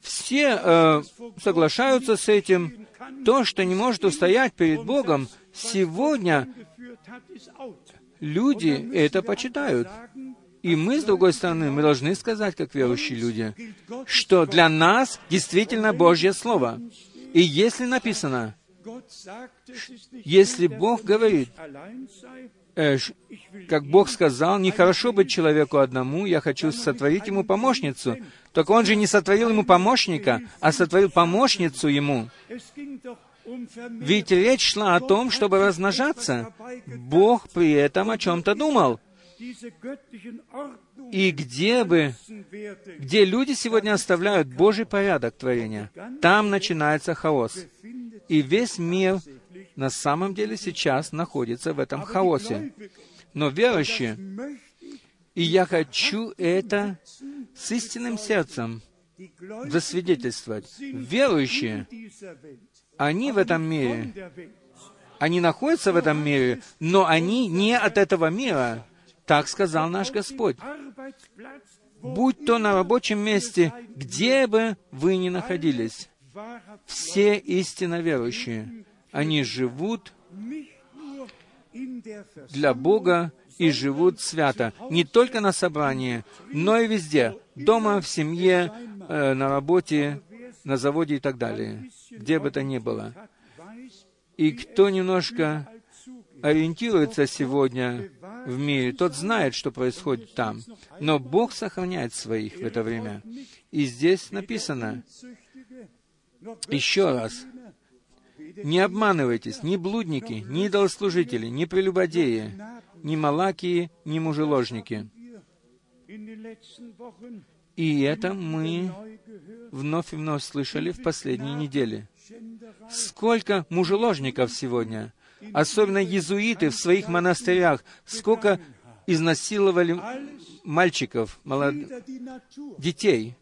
все э, соглашаются с этим. То, что не может устоять перед Богом, сегодня люди это почитают. И мы, с другой стороны, мы должны сказать, как верующие люди, что для нас действительно Божье Слово. И если написано, если Бог говорит, как Бог сказал, нехорошо быть человеку одному, я хочу сотворить ему помощницу. Только он же не сотворил ему помощника, а сотворил помощницу ему. Ведь речь шла о том, чтобы размножаться. Бог при этом о чем-то думал. И где бы, где люди сегодня оставляют Божий порядок творения, там начинается хаос. И весь мир на самом деле сейчас находится в этом хаосе. Но верующие, и я хочу это с истинным сердцем засвидетельствовать, верующие, они в этом мире, они находятся в этом мире, но они не от этого мира. Так сказал наш Господь. Будь то на рабочем месте, где бы вы ни находились, все истинно верующие, они живут для Бога и живут свято. Не только на собрании, но и везде. Дома, в семье, э, на работе, на заводе и так далее. Где бы то ни было. И кто немножко ориентируется сегодня в мире, тот знает, что происходит там. Но Бог сохраняет своих в это время. И здесь написано, еще раз, не обманывайтесь, ни блудники, ни идолослужители, ни прелюбодеи, ни малакии, ни мужеложники. И это мы вновь и вновь слышали в последние недели. Сколько мужеложников сегодня, особенно иезуиты в своих монастырях, сколько изнасиловали мальчиков, молод... детей.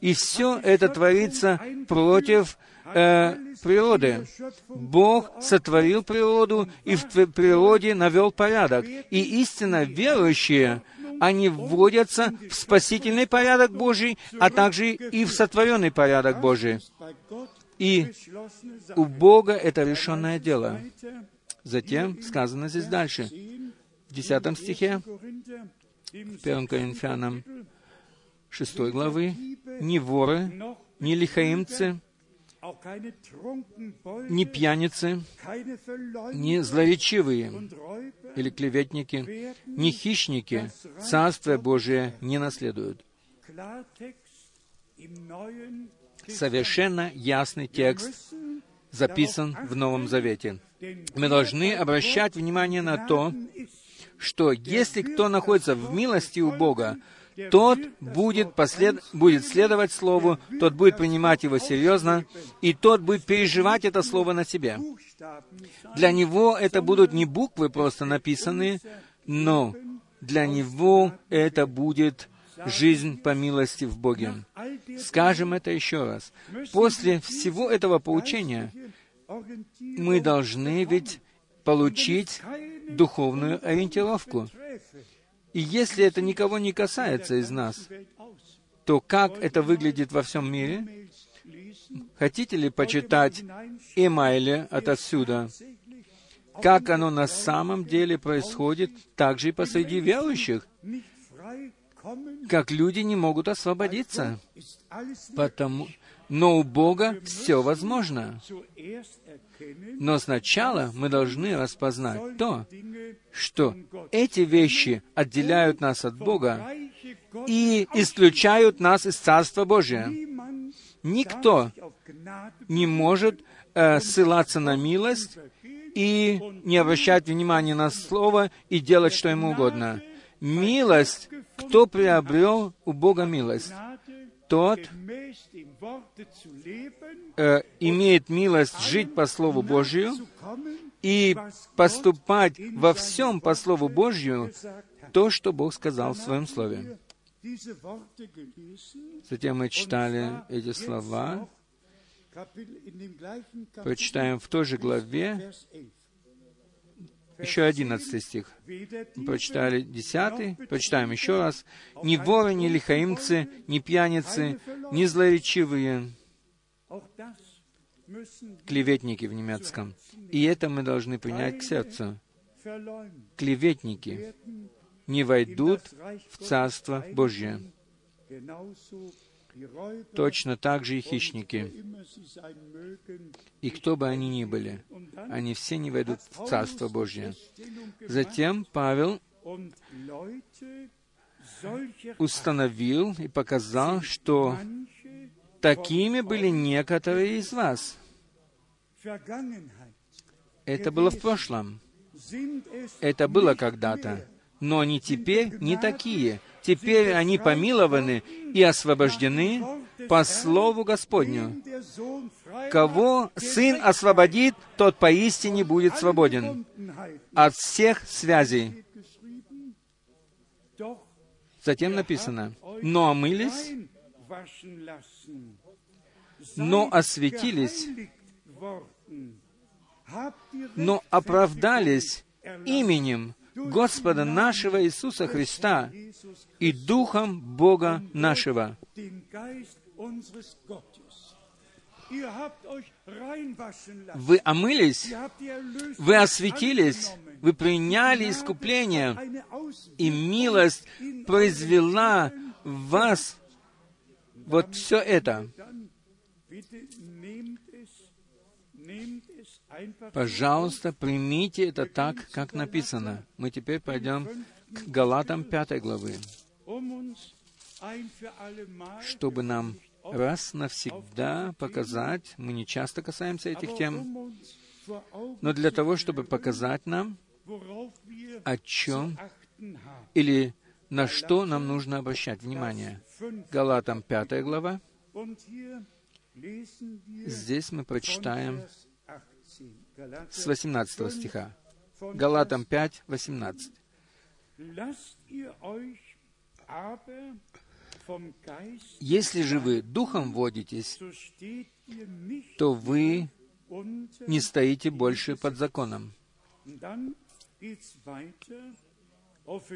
И все это творится против э, природы. Бог сотворил природу и в природе навел порядок. И истинно верующие, они вводятся в спасительный порядок Божий, а также и в сотворенный порядок Божий. И у Бога это решенное дело. Затем сказано здесь дальше, в 10 стихе, в 1 Коринфянам 6 главы, «Ни воры, ни лихаимцы, ни пьяницы, ни злоречивые или клеветники, ни хищники Царствие Божие не наследуют». Совершенно ясный текст записан в Новом Завете. Мы должны обращать внимание на то, что если кто находится в милости у Бога, тот будет, послед... будет следовать Слову, тот будет принимать его серьезно, и тот будет переживать это Слово на себе. Для него это будут не буквы просто написанные, но для него это будет жизнь по милости в Боге. Скажем это еще раз. После всего этого поучения мы должны ведь получить духовную ориентировку. И если это никого не касается из нас, то как это выглядит во всем мире? Хотите ли почитать Эмайле отсюда? Как оно на самом деле происходит, также и посреди верующих? Как люди не могут освободиться, потому, но у Бога все возможно. Но сначала мы должны распознать то, что эти вещи отделяют нас от Бога и исключают нас из Царства Божия. Никто не может э, ссылаться на милость и не обращать внимания на слово и делать, что ему угодно. Милость, кто приобрел у Бога милость, тот э, имеет милость жить по Слову Божию и поступать во всем по Слову Божью то, что Бог сказал в Своем Слове. Затем мы читали эти слова, прочитаем в той же главе, еще одиннадцатый стих. Мы прочитали десятый, прочитаем еще раз. «Ни воры, ни лихаимцы, ни пьяницы, ни злоречивые, клеветники в немецком. И это мы должны принять к сердцу. Клеветники не войдут в Царство Божье. Точно так же и хищники. И кто бы они ни были, они все не войдут в Царство Божье. Затем Павел установил и показал, что такими были некоторые из вас. Это было в прошлом. Это было когда-то. Но они теперь не такие. Теперь они помилованы и освобождены по Слову Господню. Кого Сын освободит, тот поистине будет свободен от всех связей. Затем написано, «Но омылись, но осветились, но оправдались именем Господа нашего Иисуса Христа и Духом Бога нашего. Вы омылись, вы осветились, вы приняли искупление, и милость произвела в вас вот все это. Пожалуйста, примите это так, как написано. Мы теперь пойдем к Галатам 5 главы, чтобы нам раз навсегда показать, мы не часто касаемся этих тем, но для того, чтобы показать нам, о чем или на что нам нужно обращать внимание. Галатам 5 глава. Здесь мы прочитаем с 18 стиха. Галатам 5, 18. Если же вы духом водитесь, то вы не стоите больше под законом.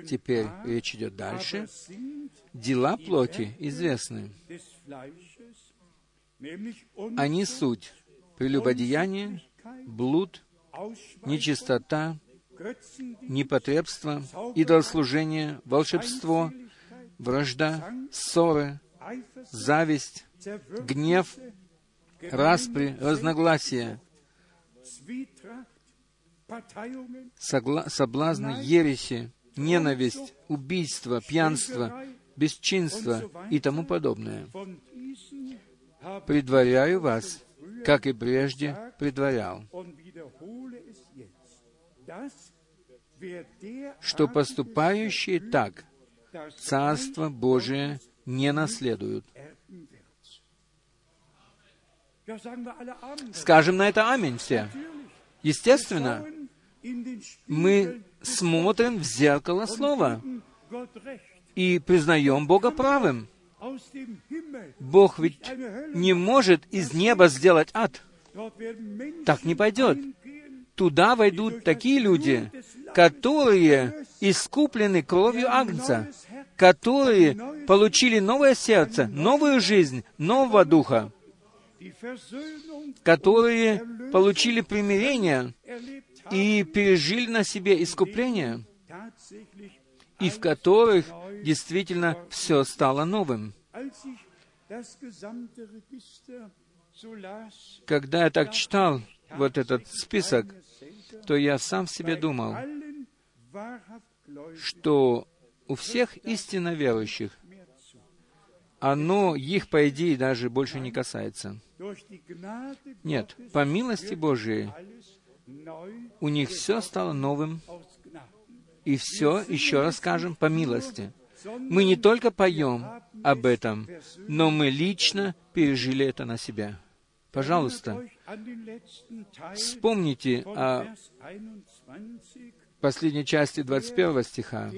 Теперь речь идет дальше. Дела плоти известны. Они суть прелюбодеяние, блуд, нечистота, непотребство, идолослужение, волшебство, вражда, ссоры, зависть, гнев, распри, разногласия, соблазны, ереси, ненависть, убийство, пьянство, бесчинство и тому подобное. Предваряю вас, как и прежде предварял, что поступающие так Царство Божие не наследуют. Скажем на это аминь все. Естественно, мы смотрим в зеркало Слова и признаем Бога правым. Бог ведь не может из неба сделать ад. Так не пойдет. Туда войдут такие люди, которые искуплены кровью Агнца, которые получили новое сердце, новую жизнь, нового духа, которые получили примирение и пережили на себе искупление, и в которых действительно все стало новым. Когда я так читал вот этот список, то я сам себе думал, что у всех истинно верующих оно их, по идее, даже больше не касается. Нет, по милости Божией у них все стало новым, и все, еще раз скажем, по милости. Мы не только поем об этом, но мы лично пережили это на себя. Пожалуйста, вспомните о последней части 21 стиха,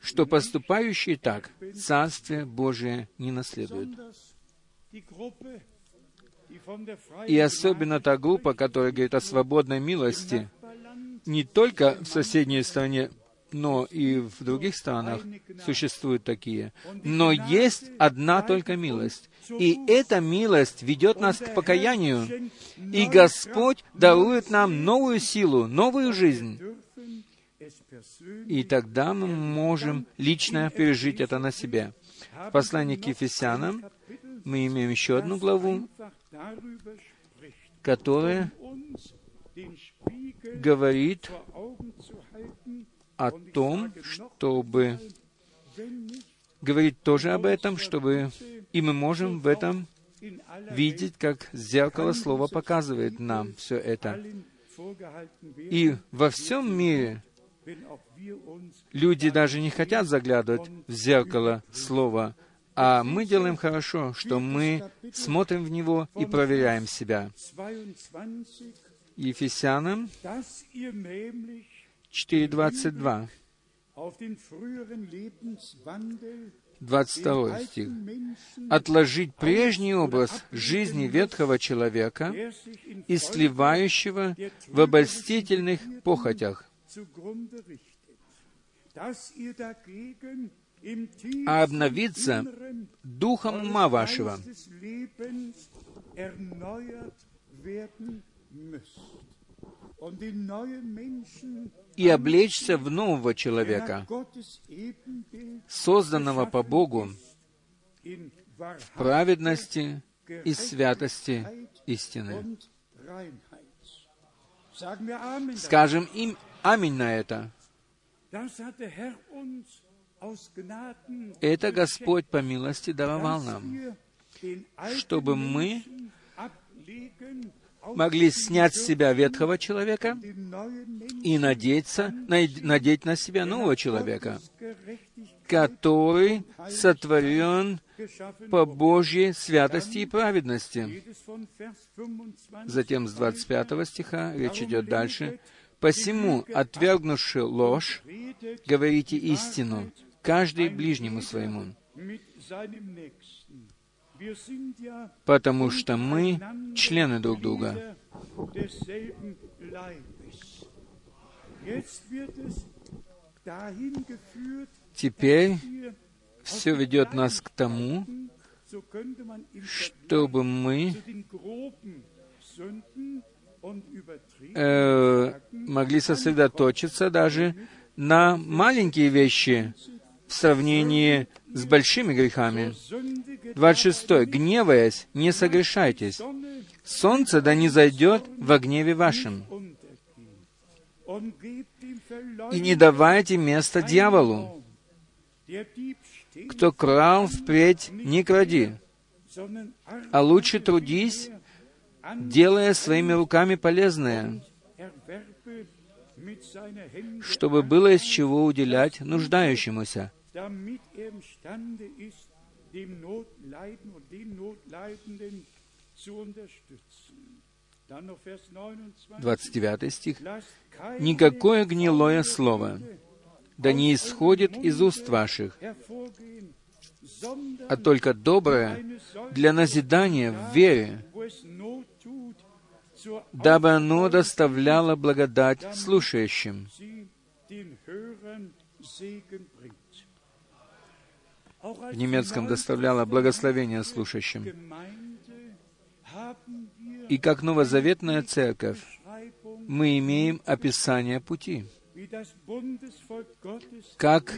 что поступающие так Царствие Божие не наследуют. И особенно та группа, которая говорит о свободной милости, не только в соседней стране, но и в других странах существуют такие. Но есть одна только милость. И эта милость ведет нас к покаянию. И Господь дарует нам новую силу, новую жизнь. И тогда мы можем лично пережить это на себе. В послании к Ефесянам мы имеем еще одну главу, которая говорит о том, чтобы говорить тоже об этом, чтобы и мы можем в этом видеть, как зеркало слова показывает нам все это. И во всем мире люди даже не хотят заглядывать в зеркало слова, а мы делаем хорошо, что мы смотрим в него и проверяем себя. Ефесянам 4.22. 22 стих. «Отложить прежний образ жизни ветхого человека и сливающего в обольстительных похотях, а обновиться духом ума вашего, и облечься в нового человека, созданного по Богу в праведности и святости истины. Скажем им аминь на это. Это Господь по милости даровал нам, чтобы мы могли снять с себя ветхого человека и надеяться, надеть на себя нового человека, который сотворен по Божьей святости и праведности. Затем с 25 стиха речь идет дальше. «Посему, отвергнувши ложь, говорите истину, каждый ближнему своему, потому что мы члены друг друга. Теперь все ведет нас к тому, чтобы мы э, могли сосредоточиться даже на маленькие вещи в сравнении с большими грехами. 26. «Гневаясь, не согрешайтесь. Солнце да не зайдет во гневе вашем. И не давайте места дьяволу. Кто крал, впредь не кради, а лучше трудись, делая своими руками полезное, чтобы было из чего уделять нуждающемуся. 29 стих. «Никакое гнилое слово да не исходит из уст ваших, а только доброе для назидания в вере, дабы оно доставляло благодать слушающим. В немецком доставляло благословение слушающим. И как новозаветная церковь мы имеем описание пути. Как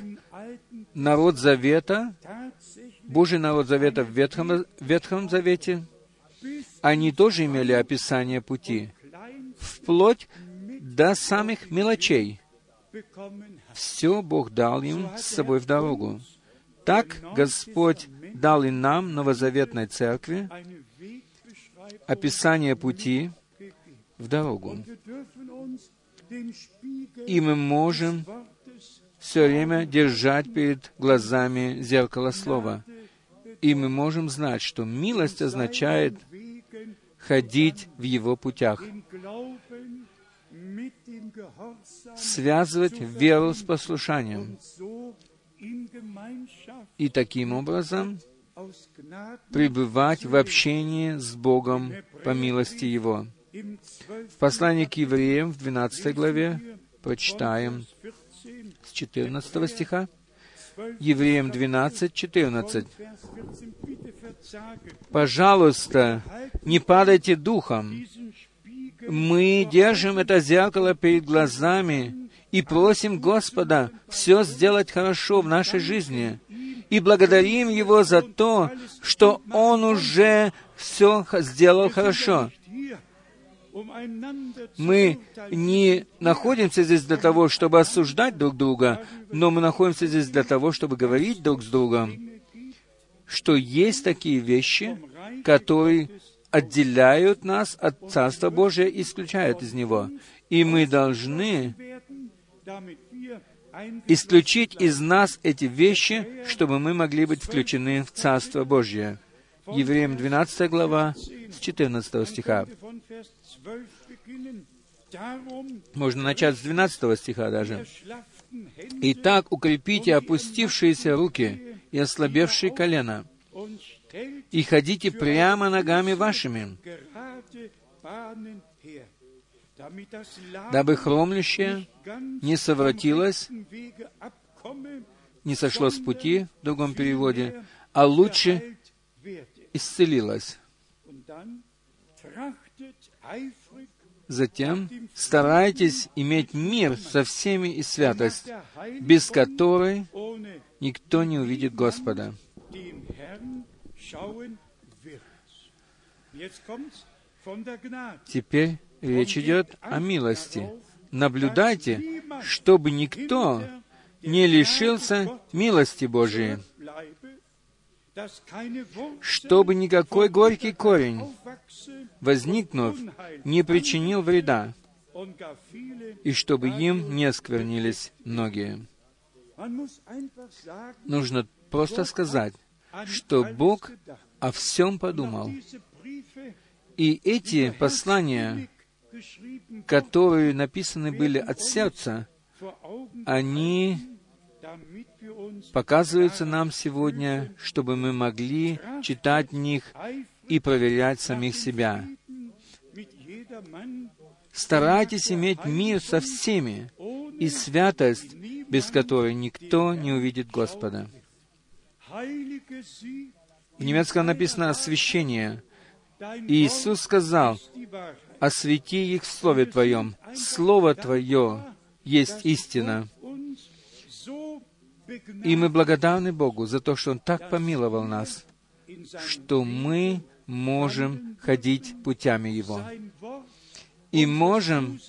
народ Завета, Божий народ Завета в Ветхом, Ветхом Завете, они тоже имели описание пути, вплоть до самых мелочей. Все Бог дал им с собой в дорогу. Так Господь дал и нам, новозаветной церкви, описание пути в дорогу. И мы можем все время держать перед глазами зеркало Слова. И мы можем знать, что милость означает ходить в Его путях, связывать веру с послушанием. И таким образом пребывать в общении с Богом по милости Его. В послании к евреям в 12 главе прочитаем с 14 стиха. Евреям 12, 14. «Пожалуйста, не падайте духом. Мы держим это зеркало перед глазами и просим Господа все сделать хорошо в нашей жизни, и благодарим Его за то, что Он уже все сделал хорошо. Мы не находимся здесь для того, чтобы осуждать друг друга, но мы находимся здесь для того, чтобы говорить друг с другом, что есть такие вещи, которые отделяют нас от Царства Божия и исключают из него. И мы должны исключить из нас эти вещи, чтобы мы могли быть включены в Царство Божье. Евреям 12 глава, с 14 стиха. Можно начать с 12 стиха даже. «Итак, укрепите опустившиеся руки и ослабевшие колено, и ходите прямо ногами вашими, дабы хромлющее не совратилось, не сошло с пути, в другом переводе, а лучше исцелилось. Затем старайтесь иметь мир со всеми и святость, без которой никто не увидит Господа. Теперь речь идет о милости. Наблюдайте, чтобы никто не лишился милости Божией, чтобы никакой горький корень, возникнув, не причинил вреда, и чтобы им не осквернились многие. Нужно просто сказать, что Бог о всем подумал. И эти послания, которые написаны были от сердца, они показываются нам сегодня, чтобы мы могли читать в них и проверять самих себя. Старайтесь иметь мир со всеми и святость, без которой никто не увидит Господа. В немецком написано «освящение». И Иисус сказал, «Освети их в Слове Твоем. Слово Твое есть истина». И мы благодарны Богу за то, что Он так помиловал нас, что мы можем ходить путями Его. И можем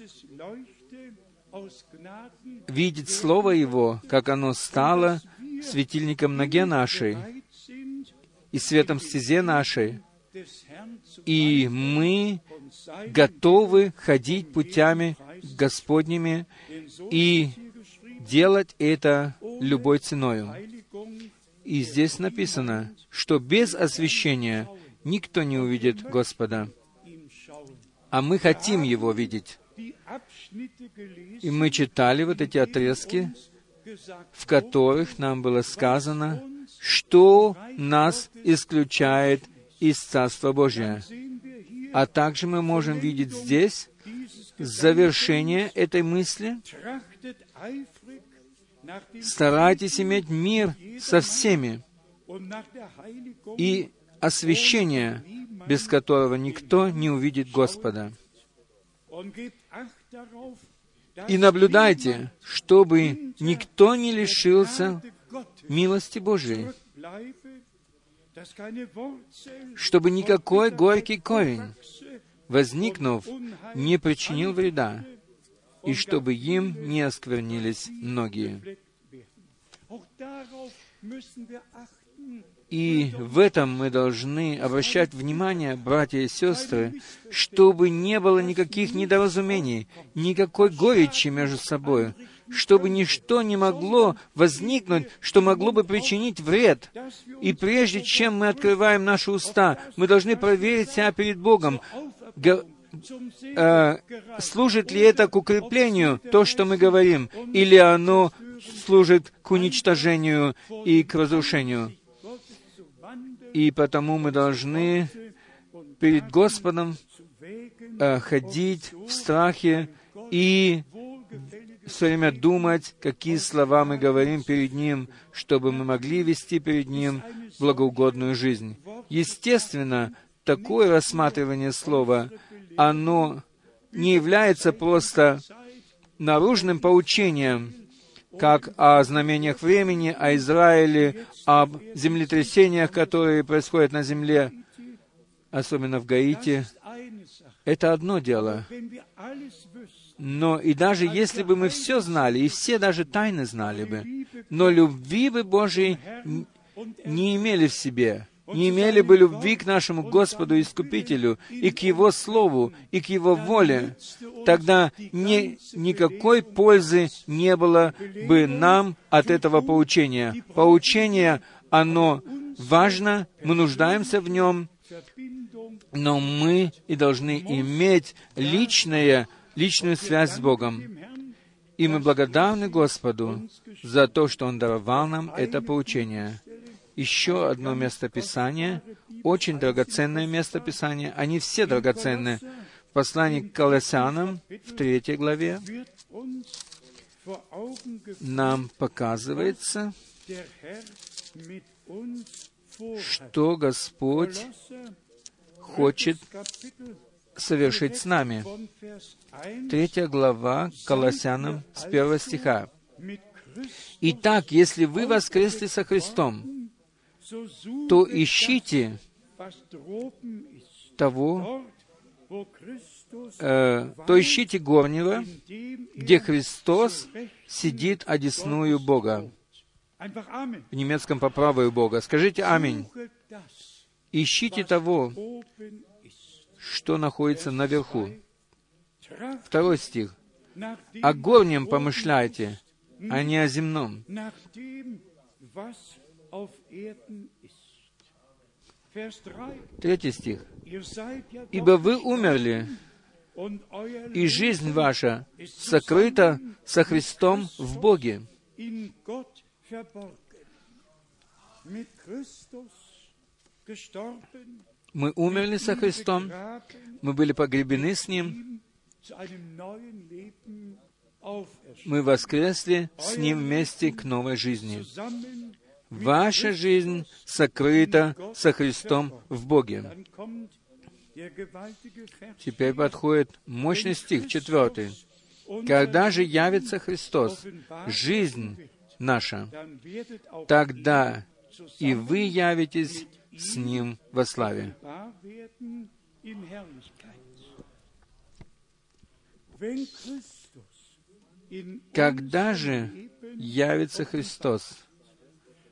видеть Слово Его, как оно стало светильником ноге нашей и светом стезе нашей. И мы готовы ходить путями Господними и делать это любой ценою. И здесь написано, что без освящения никто не увидит Господа. А мы хотим Его видеть. И мы читали вот эти отрезки, в которых нам было сказано, что нас исключает из Царства Божия. А также мы можем видеть здесь завершение этой мысли, Старайтесь иметь мир со всеми и освящение, без которого никто не увидит Господа. И наблюдайте, чтобы никто не лишился милости Божией, чтобы никакой горький корень, возникнув, не причинил вреда, и чтобы им не осквернились многие. И в этом мы должны обращать внимание, братья и сестры, чтобы не было никаких недоразумений, никакой горечи между собой, чтобы ничто не могло возникнуть, что могло бы причинить вред. И прежде чем мы открываем наши уста, мы должны проверить себя перед Богом, э, служит ли это к укреплению, то, что мы говорим, или оно служит к уничтожению и к разрушению. И потому мы должны перед Господом э, ходить в страхе и все время думать, какие слова мы говорим перед Ним, чтобы мы могли вести перед Ним благоугодную жизнь. Естественно, такое рассматривание слова, оно не является просто наружным поучением, как о знамениях времени, о Израиле, об землетрясениях, которые происходят на земле, особенно в Гаити. Это одно дело. Но и даже если бы мы все знали, и все даже тайны знали бы, но любви бы Божией не имели в себе, не имели бы любви к нашему Господу Искупителю и к Его Слову, и к Его воле, тогда ни, никакой пользы не было бы нам от этого поучения. Поучение, оно важно, мы нуждаемся в нем, но мы и должны иметь личное, личную связь с Богом. И мы благодарны Господу за то, что Он даровал нам это поучение еще одно местописание, очень драгоценное местописание. Они все драгоценны. В послании к Колоссянам, в третьей главе, нам показывается, что Господь хочет совершить с нами. Третья глава Колоссянам с первого стиха. «Итак, если вы воскресли со Христом, то ищите того, э, то ищите горнего, где Христос сидит одесную Бога. В немецком по правую Бога. Скажите «Аминь». Ищите того, что находится наверху. Второй стих. «О горнем помышляйте, а не о земном». Третий стих. «Ибо вы умерли, и жизнь ваша сокрыта со Христом в Боге». Мы умерли со Христом, мы были погребены с Ним, мы воскресли с Ним вместе к новой жизни. Ваша жизнь сокрыта со Христом в Боге. Теперь подходит мощный стих, четвертый. Когда же явится Христос, жизнь наша, тогда и вы явитесь с Ним во славе. Когда же явится Христос,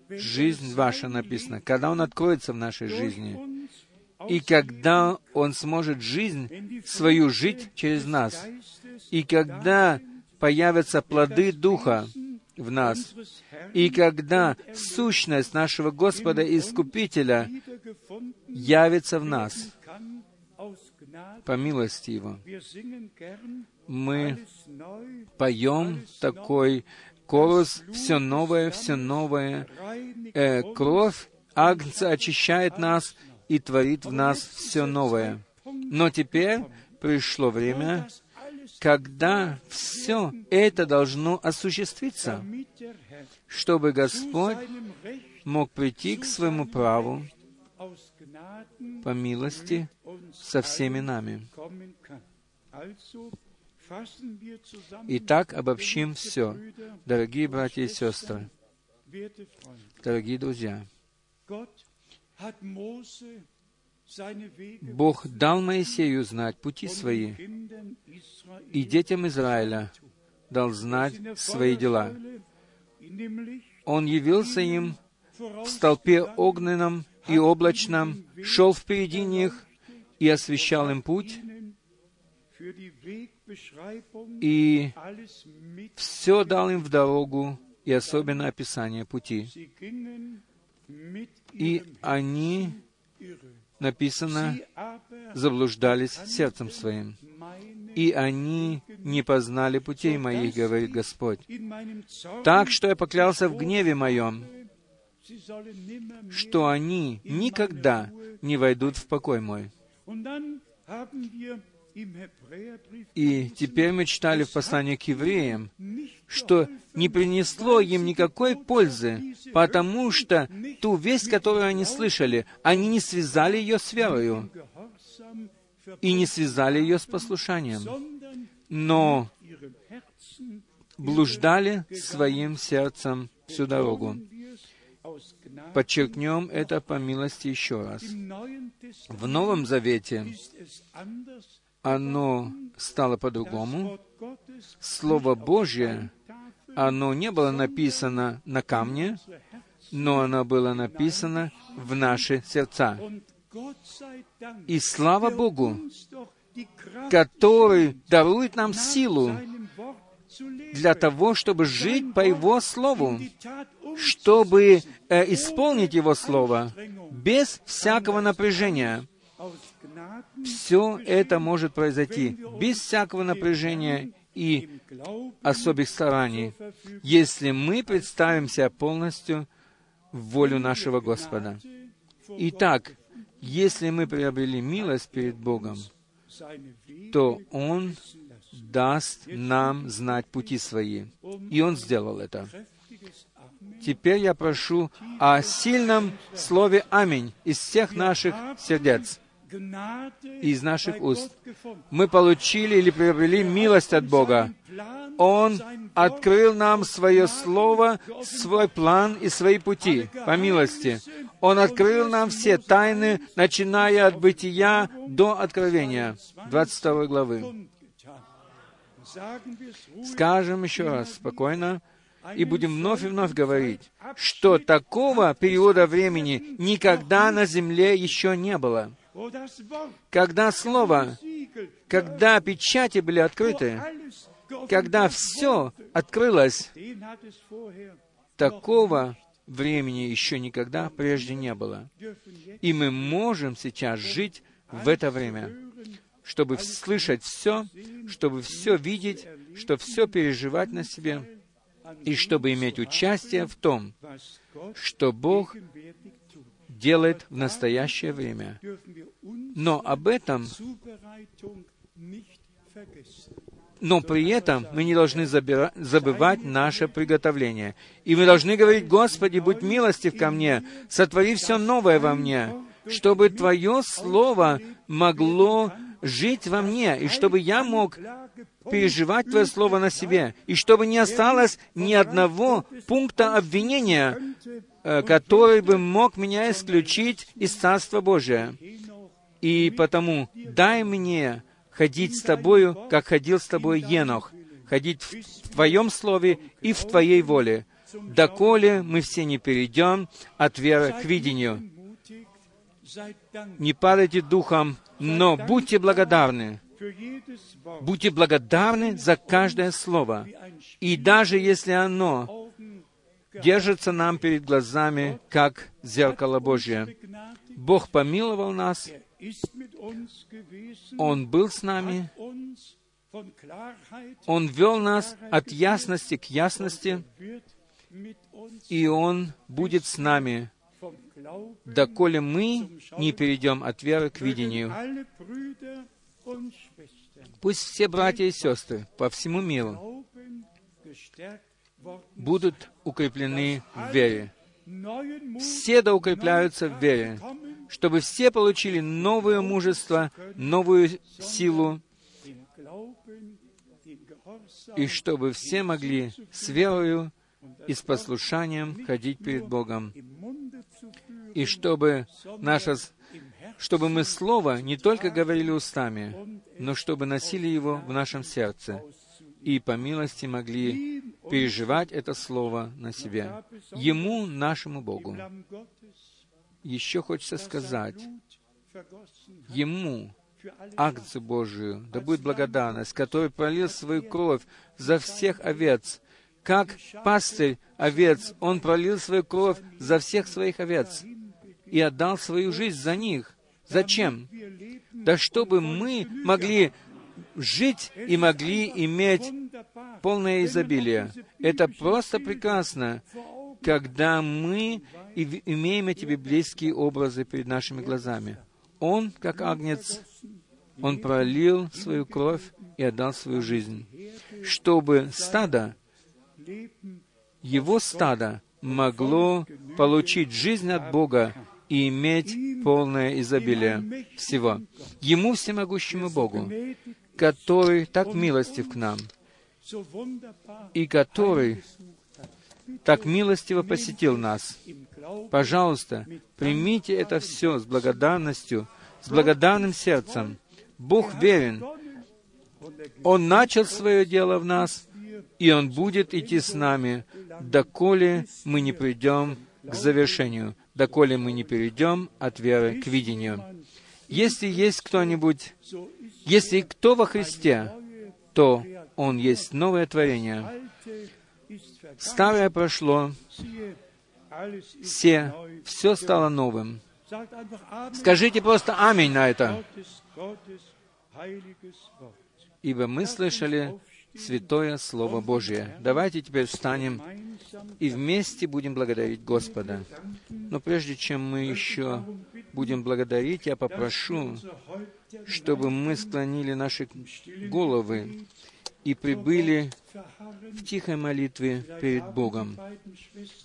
жизнь ваша написана, когда Он откроется в нашей жизни, и когда Он сможет жизнь свою жить через нас, и когда появятся плоды Духа в нас, и когда сущность нашего Господа Искупителя явится в нас, по милости Его. Мы поем такой Колос все новое, все новое. Э, кровь Агнца очищает нас и творит в нас все новое. Но теперь пришло время, когда все это должно осуществиться, чтобы Господь мог прийти к своему праву по милости со всеми нами. Итак, обобщим все. Дорогие братья и сестры, дорогие друзья, Бог дал Моисею знать пути свои, и детям Израиля дал знать свои дела. Он явился им в столпе огненном и облачном, шел впереди них и освещал им путь, и все дал им в дорогу, и особенно описание пути. И они, написано, заблуждались сердцем своим. И они не познали путей моих, говорит Господь. Так что я поклялся в гневе моем, что они никогда не войдут в покой мой. И теперь мы читали в послании к евреям, что не принесло им никакой пользы, потому что ту весть, которую они слышали, они не связали ее с верою и не связали ее с послушанием, но блуждали своим сердцем всю дорогу. Подчеркнем это по милости еще раз. В Новом Завете оно стало по-другому. Слово Божье, оно не было написано на камне, но оно было написано в наши сердца. И слава Богу, который дарует нам силу для того, чтобы жить по Его Слову, чтобы э, исполнить Его Слово без всякого напряжения. Все это может произойти без всякого напряжения и особых стараний, если мы представим себя полностью в волю нашего Господа. Итак, если мы приобрели милость перед Богом, то Он даст нам знать пути свои. И Он сделал это. Теперь я прошу о сильном слове «Аминь» из всех наших сердец из наших уст. Мы получили или приобрели милость от Бога. Он открыл нам свое слово, свой план и свои пути по милости. Он открыл нам все тайны, начиная от бытия до откровения, 22 главы. Скажем еще раз спокойно, и будем вновь и вновь говорить, что такого периода времени никогда на земле еще не было — когда Слово, когда печати были открыты, когда все открылось, такого времени еще никогда прежде не было. И мы можем сейчас жить в это время, чтобы слышать все, чтобы все видеть, чтобы все переживать на себе, и чтобы иметь участие в том, что Бог делает в настоящее время. Но об этом, но при этом мы не должны забывать наше приготовление. И мы должны говорить, «Господи, будь милостив ко мне, сотвори все новое во мне, чтобы Твое Слово могло жить во мне, и чтобы я мог переживать Твое Слово на себе, и чтобы не осталось ни одного пункта обвинения, который бы мог меня исключить из Царства Божия. И потому дай мне ходить с Тобою, как ходил с Тобой Енох, ходить в Твоем Слове и в Твоей воле, доколе мы все не перейдем от веры к видению. Не падайте духом, но будьте благодарны. Будьте благодарны за каждое слово. И даже если оно держится нам перед глазами, как зеркало Божье. Бог помиловал нас, Он был с нами, Он вел нас от ясности к ясности, и Он будет с нами, доколе мы не перейдем от веры к видению. Пусть все братья и сестры по всему миру будут укреплены в вере. Все да укрепляются в вере, чтобы все получили новое мужество, новую силу, и чтобы все могли с верою и с послушанием ходить перед Богом, и чтобы наше чтобы мы Слово не только говорили устами, но чтобы носили его в нашем сердце, и по милости могли переживать это слово на себе. Ему, нашему Богу. Еще хочется сказать, Ему, акцию Божию, да будет благодарность, который пролил свою кровь за всех овец, как пастырь овец, он пролил свою кровь за всех своих овец и отдал свою жизнь за них. Зачем? Да чтобы мы могли жить и могли иметь полное изобилие. Это просто прекрасно, когда мы имеем эти библейские образы перед нашими глазами. Он, как агнец, он пролил свою кровь и отдал свою жизнь, чтобы стадо, его стадо могло получить жизнь от Бога и иметь полное изобилие всего. Ему, всемогущему Богу, который так милостив к нам, и который так милостиво посетил нас. Пожалуйста, примите это все с благодарностью, с благодарным сердцем. Бог верен. Он начал свое дело в нас, и Он будет идти с нами, доколе мы не придем к завершению, доколе мы не перейдем от веры к видению. Если есть кто-нибудь, если кто во Христе, то он есть новое творение. Старое прошло, все, все стало новым. Скажите просто «Аминь» на это. Ибо мы слышали святое Слово Божие. Давайте теперь встанем и вместе будем благодарить Господа. Но прежде чем мы еще будем благодарить, я попрошу, чтобы мы склонили наши головы и прибыли в тихой молитве перед Богом.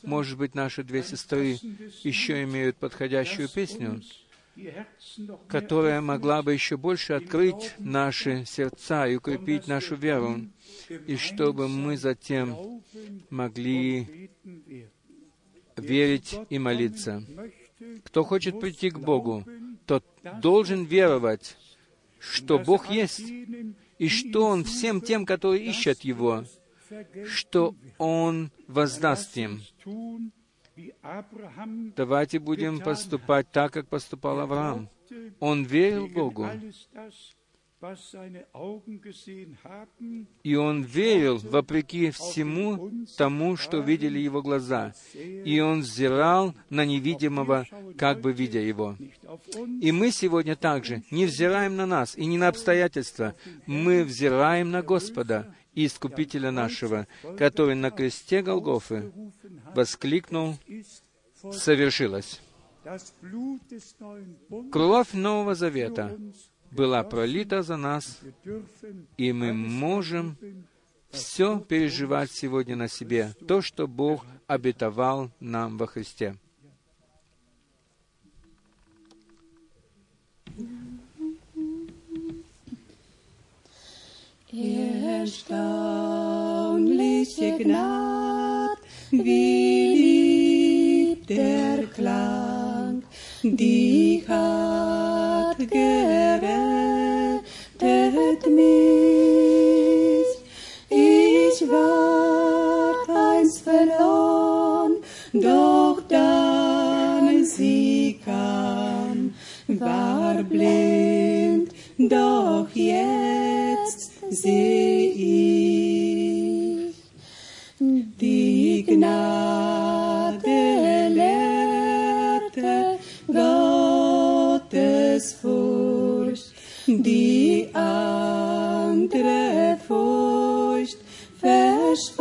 Может быть, наши две сестры еще имеют подходящую песню, которая могла бы еще больше открыть наши сердца и укрепить нашу веру, и чтобы мы затем могли верить и молиться. Кто хочет прийти к Богу, тот должен веровать, что Бог есть, и что Он всем тем, которые ищут Его, что Он воздаст им. Давайте будем поступать так, как поступал Авраам. Он верил Богу. И он верил вопреки всему тому, что видели его глаза. И он взирал на невидимого, как бы видя его. И мы сегодня также не взираем на нас и не на обстоятельства. Мы взираем на Господа, Искупителя нашего, который на кресте Голгофы воскликнул «Совершилось». Кровь Нового Завета была пролита за нас, и мы можем все переживать сегодня на себе, то, что Бог обетовал нам во Христе. Erstaunliche Gnad, wie lieb der Klang, die hat gerettet mich. Ich war einst verloren, doch dann sie kam, war blind, doch jetzt seh ich. Gottes Furcht, die andere Furcht verschwand.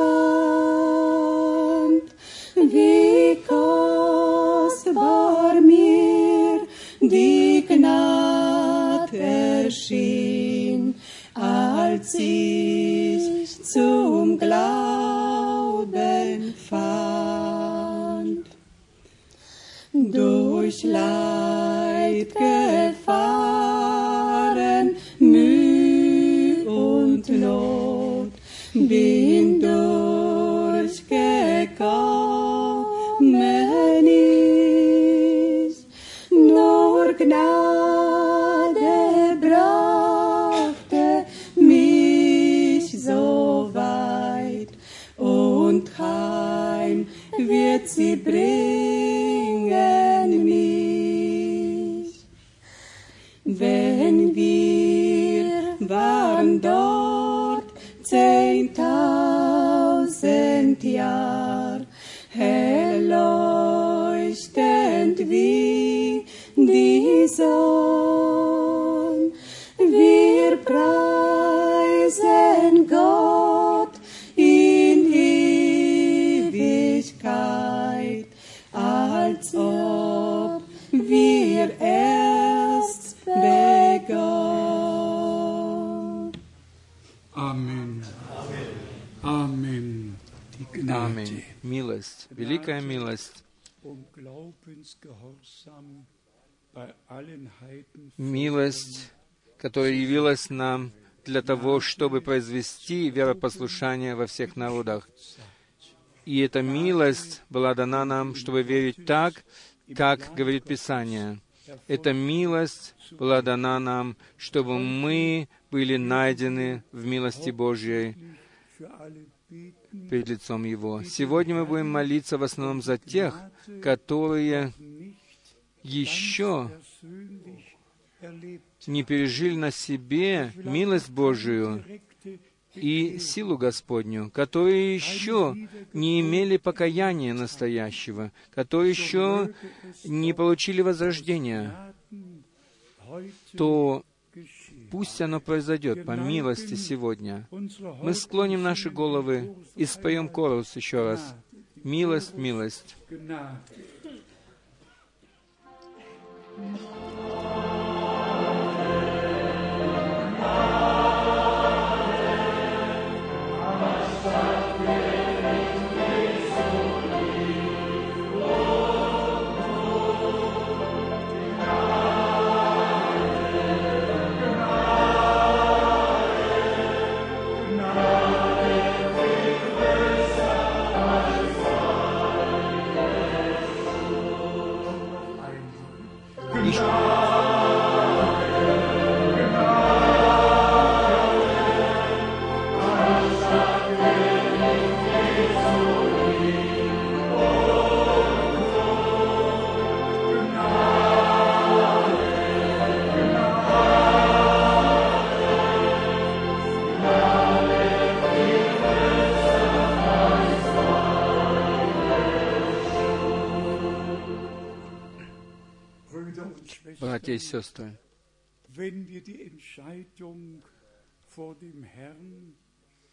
Wie kostbar mir die Gnade erschien, als ich zum Glauben fand durch Leid gefahren, Mühe und Not, bin durchgekommen ich, nur Gnade brachte mich so weit, Gebet, sie bringen dort zehntausend Jahr, hell leuchtend wie die Sonne, Аминь. Милость, великая милость, милость, которая явилась нам для того, чтобы произвести веропослушание во всех народах. И эта милость была дана нам, чтобы верить так, как говорит Писание. Эта милость была дана нам, чтобы мы были найдены в милости Божьей перед лицом Его. Сегодня мы будем молиться в основном за тех, которые еще не пережили на себе милость Божию и силу Господню, которые еще не имели покаяния настоящего, которые еще не получили возрождения, то. Пусть оно произойдет по милости сегодня. Мы склоним наши головы и споем корус еще раз. Милость, милость.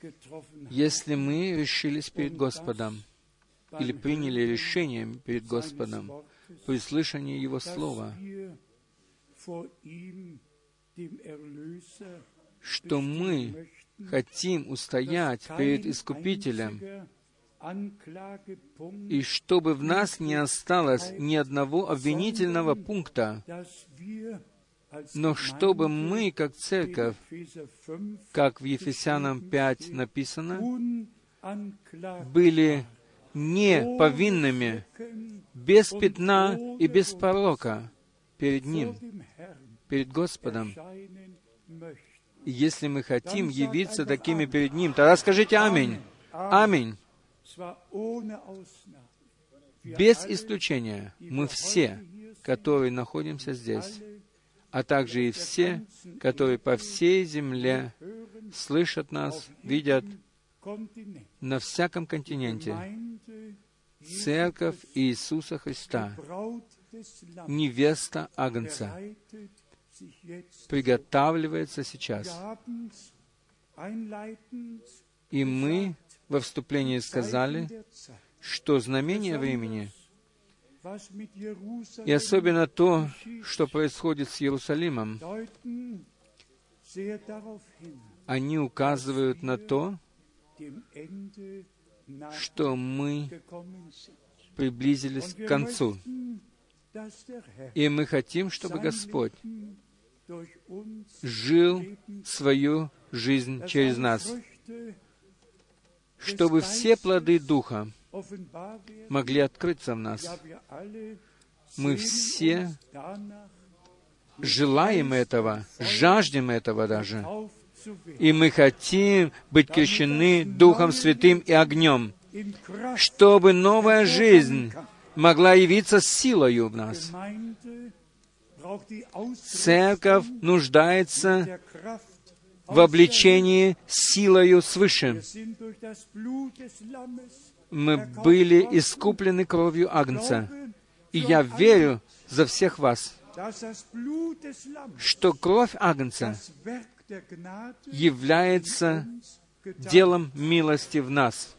Getroffen haben, если мы решились перед Господом или приняли решение перед Господом при слышании Его Слова, что мы хотим устоять перед Искупителем, и чтобы в нас не осталось ни одного обвинительного пункта, но чтобы мы, как церковь, как в Ефесянам 5 написано, были не повинными, без пятна и без порока перед Ним, перед Господом. И если мы хотим явиться такими перед Ним, тогда скажите «Аминь». Аминь. Без исключения мы все, которые находимся здесь, а также и все, которые по всей земле слышат нас, видят на всяком континенте, Церковь Иисуса Христа, невеста Агнца, приготавливается сейчас. И мы во вступлении сказали, что знамение времени, и особенно то, что происходит с Иерусалимом, они указывают на то, что мы приблизились к концу. И мы хотим, чтобы Господь жил свою жизнь через нас, чтобы все плоды Духа могли открыться в нас. Мы все желаем этого, жаждем этого даже. И мы хотим быть крещены Духом Святым и огнем. чтобы новая жизнь могла явиться силою в нас. Церковь нуждается в обличении силою свыше. Мы были искуплены кровью Агнца. И я верю за всех вас, что кровь Агнца является делом милости в нас.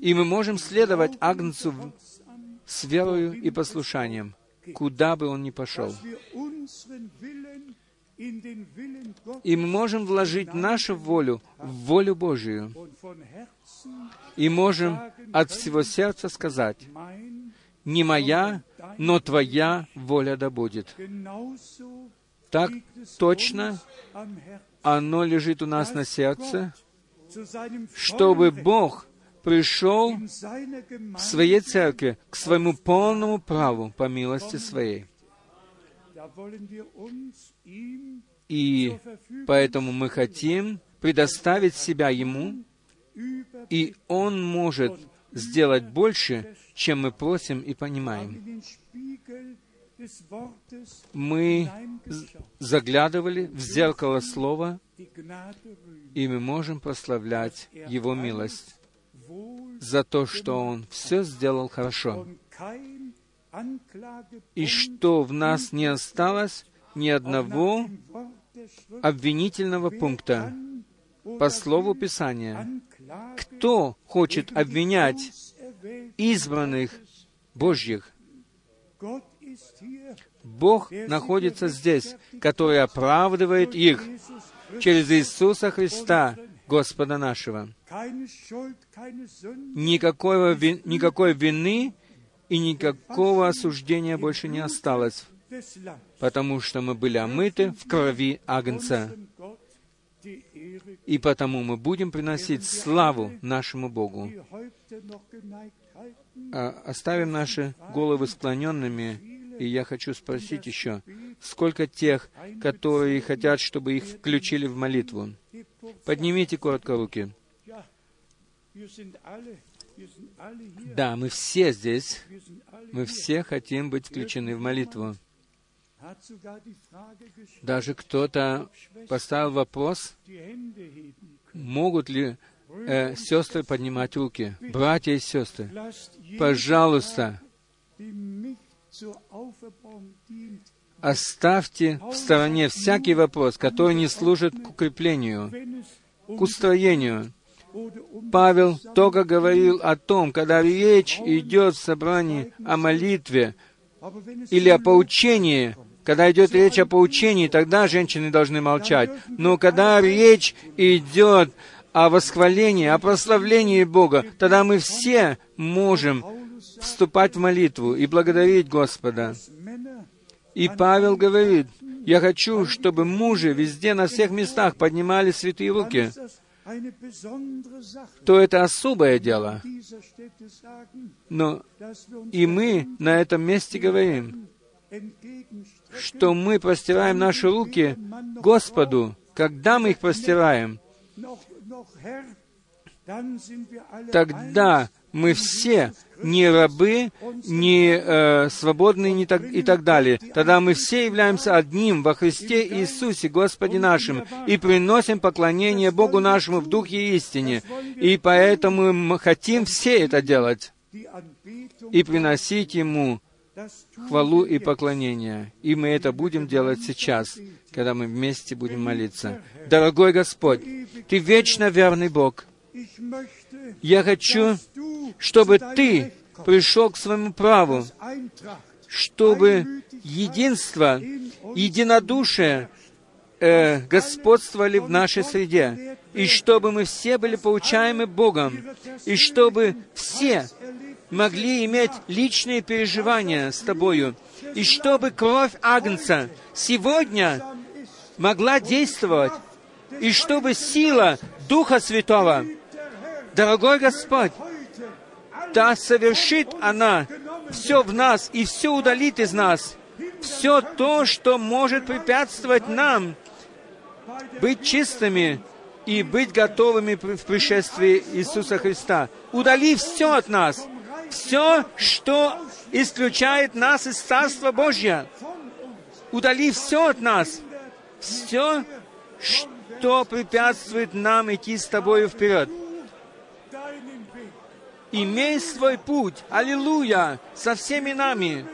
И мы можем следовать Агнцу с верою и послушанием, куда бы он ни пошел. И мы можем вложить нашу волю в волю Божию. И можем от всего сердца сказать, не моя, но Твоя воля да будет. Так точно оно лежит у нас на сердце, чтобы Бог пришел в своей церкви к своему полному праву по милости своей. И поэтому мы хотим предоставить себя Ему, и Он может сделать больше, чем мы просим и понимаем. Мы заглядывали в зеркало Слова, и мы можем прославлять Его милость за то, что Он все сделал хорошо, и что в нас не осталось ни одного обвинительного пункта по слову Писания. Кто хочет обвинять избранных? Божьих? Bог находится здесь, который оправдывает их через Иисуса Христа, Господа нашего. Никакого, ви- никакой вины и никакого осуждения больше не осталось, потому что мы были омыты в крови Агнца. И потому мы будем приносить славу нашему Богу. А, Оставим наши головы склоненными, и я хочу спросить еще, сколько тех, которые хотят, чтобы их включили в молитву? Поднимите коротко руки. Да, мы все здесь, мы все хотим быть включены в молитву. Даже кто-то поставил вопрос, могут ли э, сестры поднимать руки. Братья и сестры, пожалуйста, оставьте в стороне всякий вопрос, который не служит к укреплению, к устроению. Павел только говорил о том, когда речь идет в собрании о молитве или о поучении, когда идет речь о поучении, тогда женщины должны молчать. Но когда речь идет о восхвалении, о прославлении Бога, тогда мы все можем вступать в молитву и благодарить Господа. И Павел говорит, я хочу, чтобы мужи везде, на всех местах поднимали святые руки, то это особое дело. Но и мы на этом месте говорим, что мы простираем наши руки Господу. Когда мы их простираем, alle тогда. Мы все не рабы, не э, свободные не так, и так далее. Тогда мы все являемся одним во Христе Иисусе, Господе нашим, и приносим поклонение Богу нашему в Духе и истине. И поэтому мы хотим все это делать и приносить Ему хвалу и поклонение. И мы это будем делать сейчас, когда мы вместе будем молиться. Дорогой Господь, Ты вечно верный Бог. Я хочу, чтобы Ты пришел к своему праву, чтобы единство, единодушие э, господствовали в нашей среде, и чтобы мы все были получаемы Богом, и чтобы все могли иметь личные переживания с Тобою, и чтобы кровь Агнца сегодня могла действовать, и чтобы сила Духа Святого, дорогой Господь, да совершит она все в нас и все удалит из нас, все то, что может препятствовать нам быть чистыми и быть готовыми в пришествии Иисуса Христа. Удали все от нас, все, что исключает нас из Царства Божьего. Удали все от нас, все, что препятствует нам идти с Тобою вперед. Имей свой путь, аллилуйя, со всеми нами.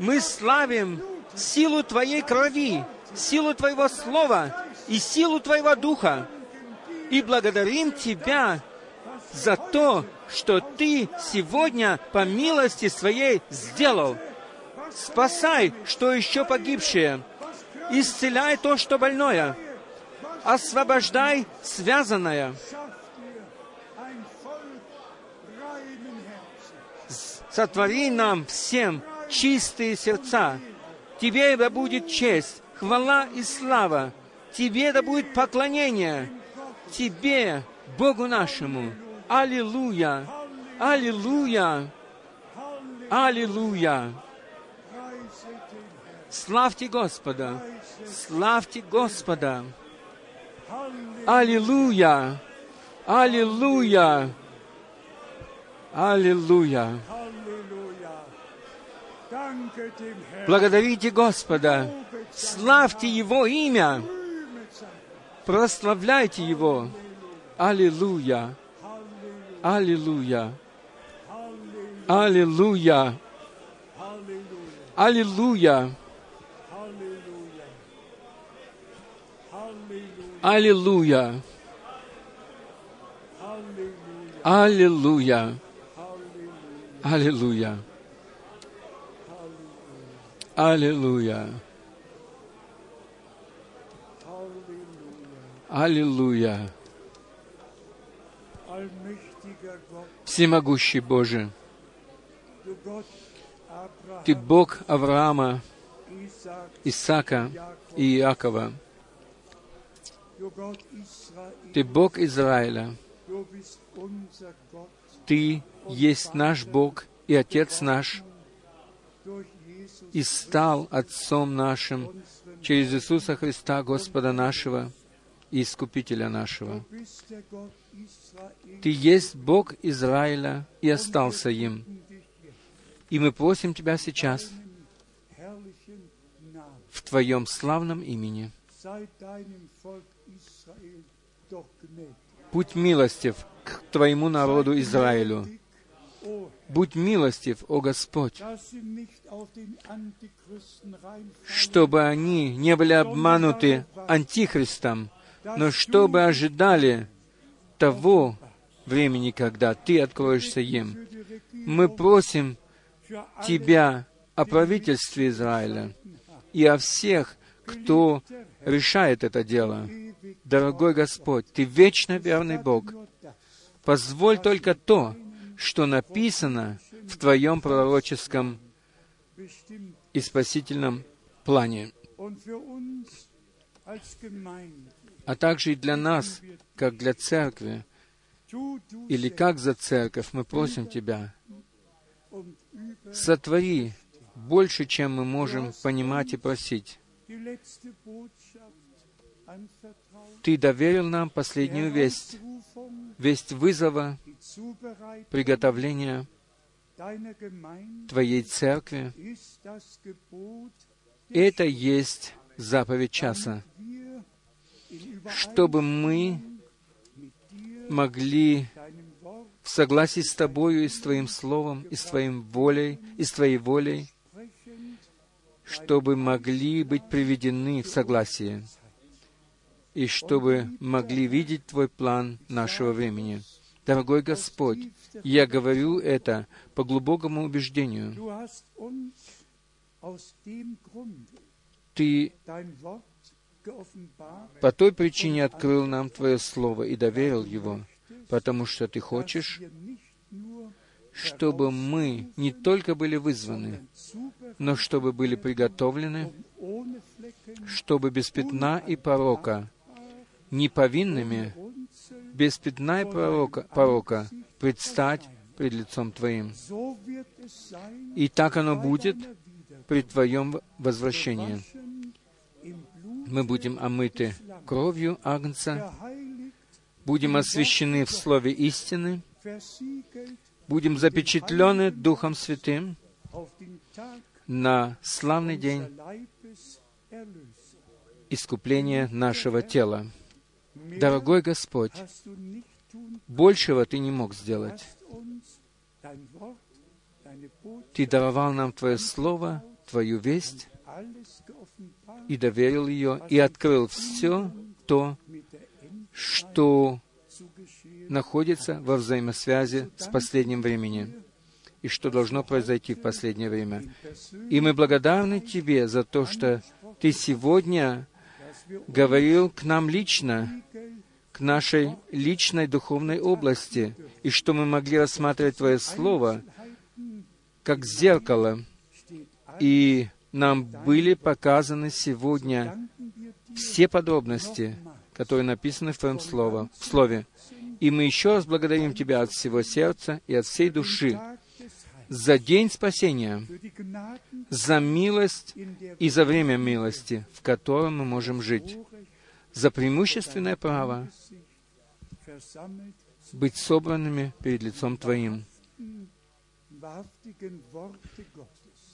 Мы славим силу Твоей крови, силу Твоего Слова и силу Твоего Духа. И благодарим Тебя за то, что Ты сегодня по милости Своей сделал. Спасай, что еще погибшее. Исцеляй то, что больное. Освобождай связанное. Сотвори нам всем чистые сердца. Тебе да будет честь, хвала и слава. Тебе да будет поклонение. Тебе, Богу нашему. Аллилуйя! Аллилуйя! Аллилуйя! Славьте Господа! Славьте Господа! Аллилуйя! Аллилуйя! Аллилуйя! Благодарите Господа! Славьте Его имя! Прославляйте Его! Аллилуйя! Аллилуйя! Аллилуйя! Аллилуйя! Аллилуйя! Аллилуйя! Halleluja. Аллилуйя! Аллилуйя! Аллилуйя! Всемогущий Боже, Ты Бог Авраама, Jakob, и Иакова. Ты Бог Израиля. Ты есть наш Бог и Отец наш, и стал Отцом нашим через Иисуса Христа, Господа нашего и Искупителя нашего. Ты есть Бог Израиля и остался им. И мы просим Тебя сейчас в Твоем славном имени. Будь милостив к Твоему народу Израилю. Будь милостив, о Господь, чтобы они не были обмануты Антихристом, но чтобы ожидали того времени, когда Ты откроешься им. Мы просим Тебя о правительстве Израиля и о всех, кто решает это дело. Дорогой Господь, Ты вечно верный Бог. Позволь только то, что написано в Твоем пророческом и спасительном плане, а также и для нас, как для церкви, или как за церковь, мы просим Тебя, сотвори больше, чем мы можем понимать и просить. Ты доверил нам последнюю весть, весть вызова, Gemeinde Твоей церкви. Это есть заповедь часа, чтобы мы могли в согласии с Тобою и с Твоим Словом, и с Твоим волей, и с Твоей волей, чтобы могли быть приведены в согласие, и чтобы могли видеть Твой план нашего времени. Дорогой Господь, я говорю это по глубокому убеждению. Ты по той причине открыл нам Твое Слово и доверил его, потому что Ты хочешь, чтобы мы не только были вызваны, но чтобы были приготовлены, чтобы без пятна и порока, неповинными, без пятна и порока, порока предстать пред лицом Твоим. И так оно будет при Твоем возвращении. Мы будем омыты кровью Агнца, будем освящены в Слове истины, будем запечатлены Духом Святым на славный день искупления нашего тела. Дорогой Господь, большего Ты не мог сделать. Ты даровал нам Твое Слово, Твою весть, и доверил ее, и открыл все то, что находится во взаимосвязи с последним временем и что должно произойти в последнее время. И мы благодарны Тебе за то, что Ты сегодня говорил к нам лично, к нашей личной духовной области, и что мы могли рассматривать Твое Слово как зеркало, и нам были показаны сегодня все подробности, которые написаны в Твоем слово, в Слове. И мы еще раз благодарим Тебя от всего сердца и от всей души за день спасения, за милость и за время милости, в котором мы можем жить, за преимущественное право быть собранными перед лицом Твоим,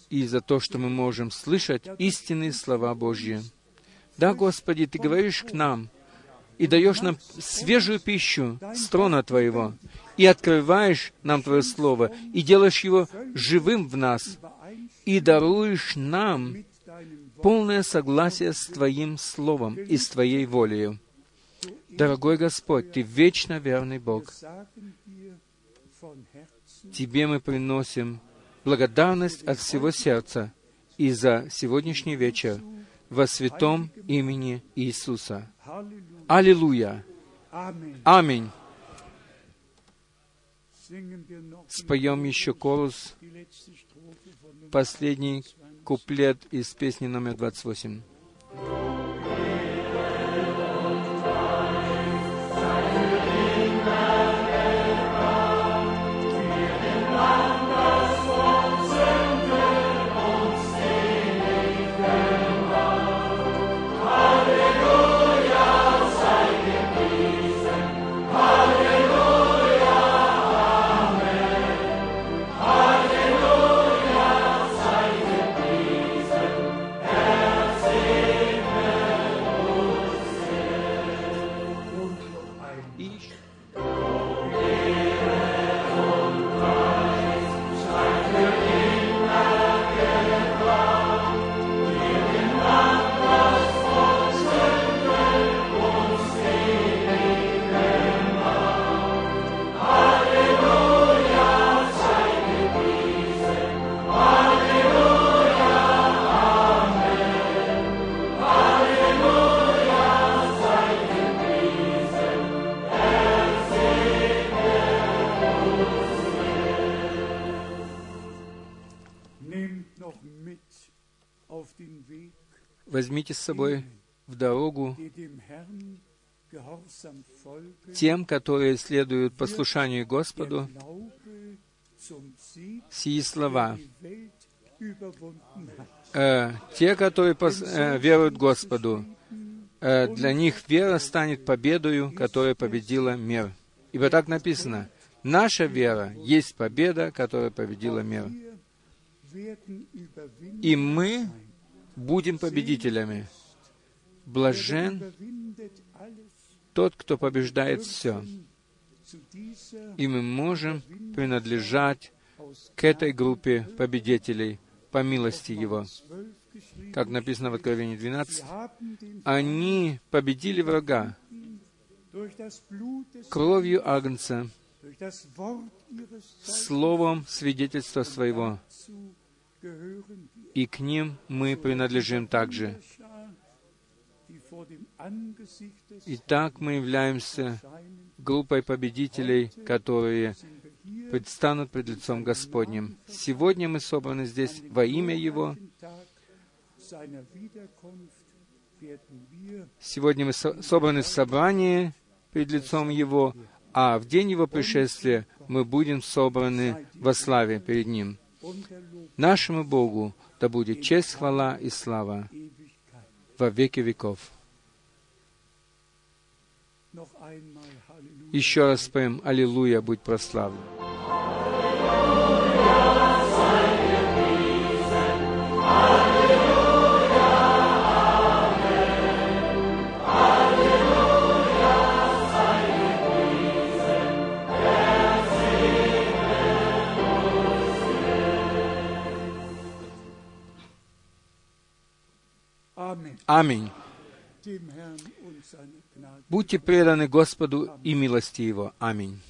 и за то, что мы можем слышать истинные слова Божьи. Да, Господи, Ты говоришь к нам и даешь нам свежую пищу с трона Твоего, и открываешь нам Твое Слово, и делаешь его живым в нас, и даруешь нам полное согласие с Твоим Словом и с Твоей волею. Дорогой Господь, Ты вечно верный Бог. Тебе мы приносим благодарность от всего сердца и за сегодняшний вечер во святом имени Иисуса. Аллилуйя! Аминь! Споем еще колос, последний куплет из песни номер 28. Возьмите с собой в дорогу тем, которые следуют послушанию Господу, сии слова. Э, те, которые пос, э, веруют Господу, э, для них вера станет победою, которая победила мир. Ибо так написано, наша вера есть победа, которая победила мир. И мы будем победителями. Блажен тот, кто побеждает все. И мы можем принадлежать к этой группе победителей по милости Его. Как написано в Откровении 12, они победили врага кровью Агнца, словом свидетельства своего, и к ним мы принадлежим также. Итак, мы являемся группой победителей, которые предстанут пред лицом Господним. Сегодня мы собраны здесь во имя Его. Сегодня мы собраны в собрании пред лицом Его, а в день Его пришествия мы будем собраны во славе перед Ним. Нашему Богу да будет честь, хвала и слава во веки веков. Еще раз споем «Аллилуйя, будь прославлен». Amém. Budite predane gospodu i milostivo. Amém.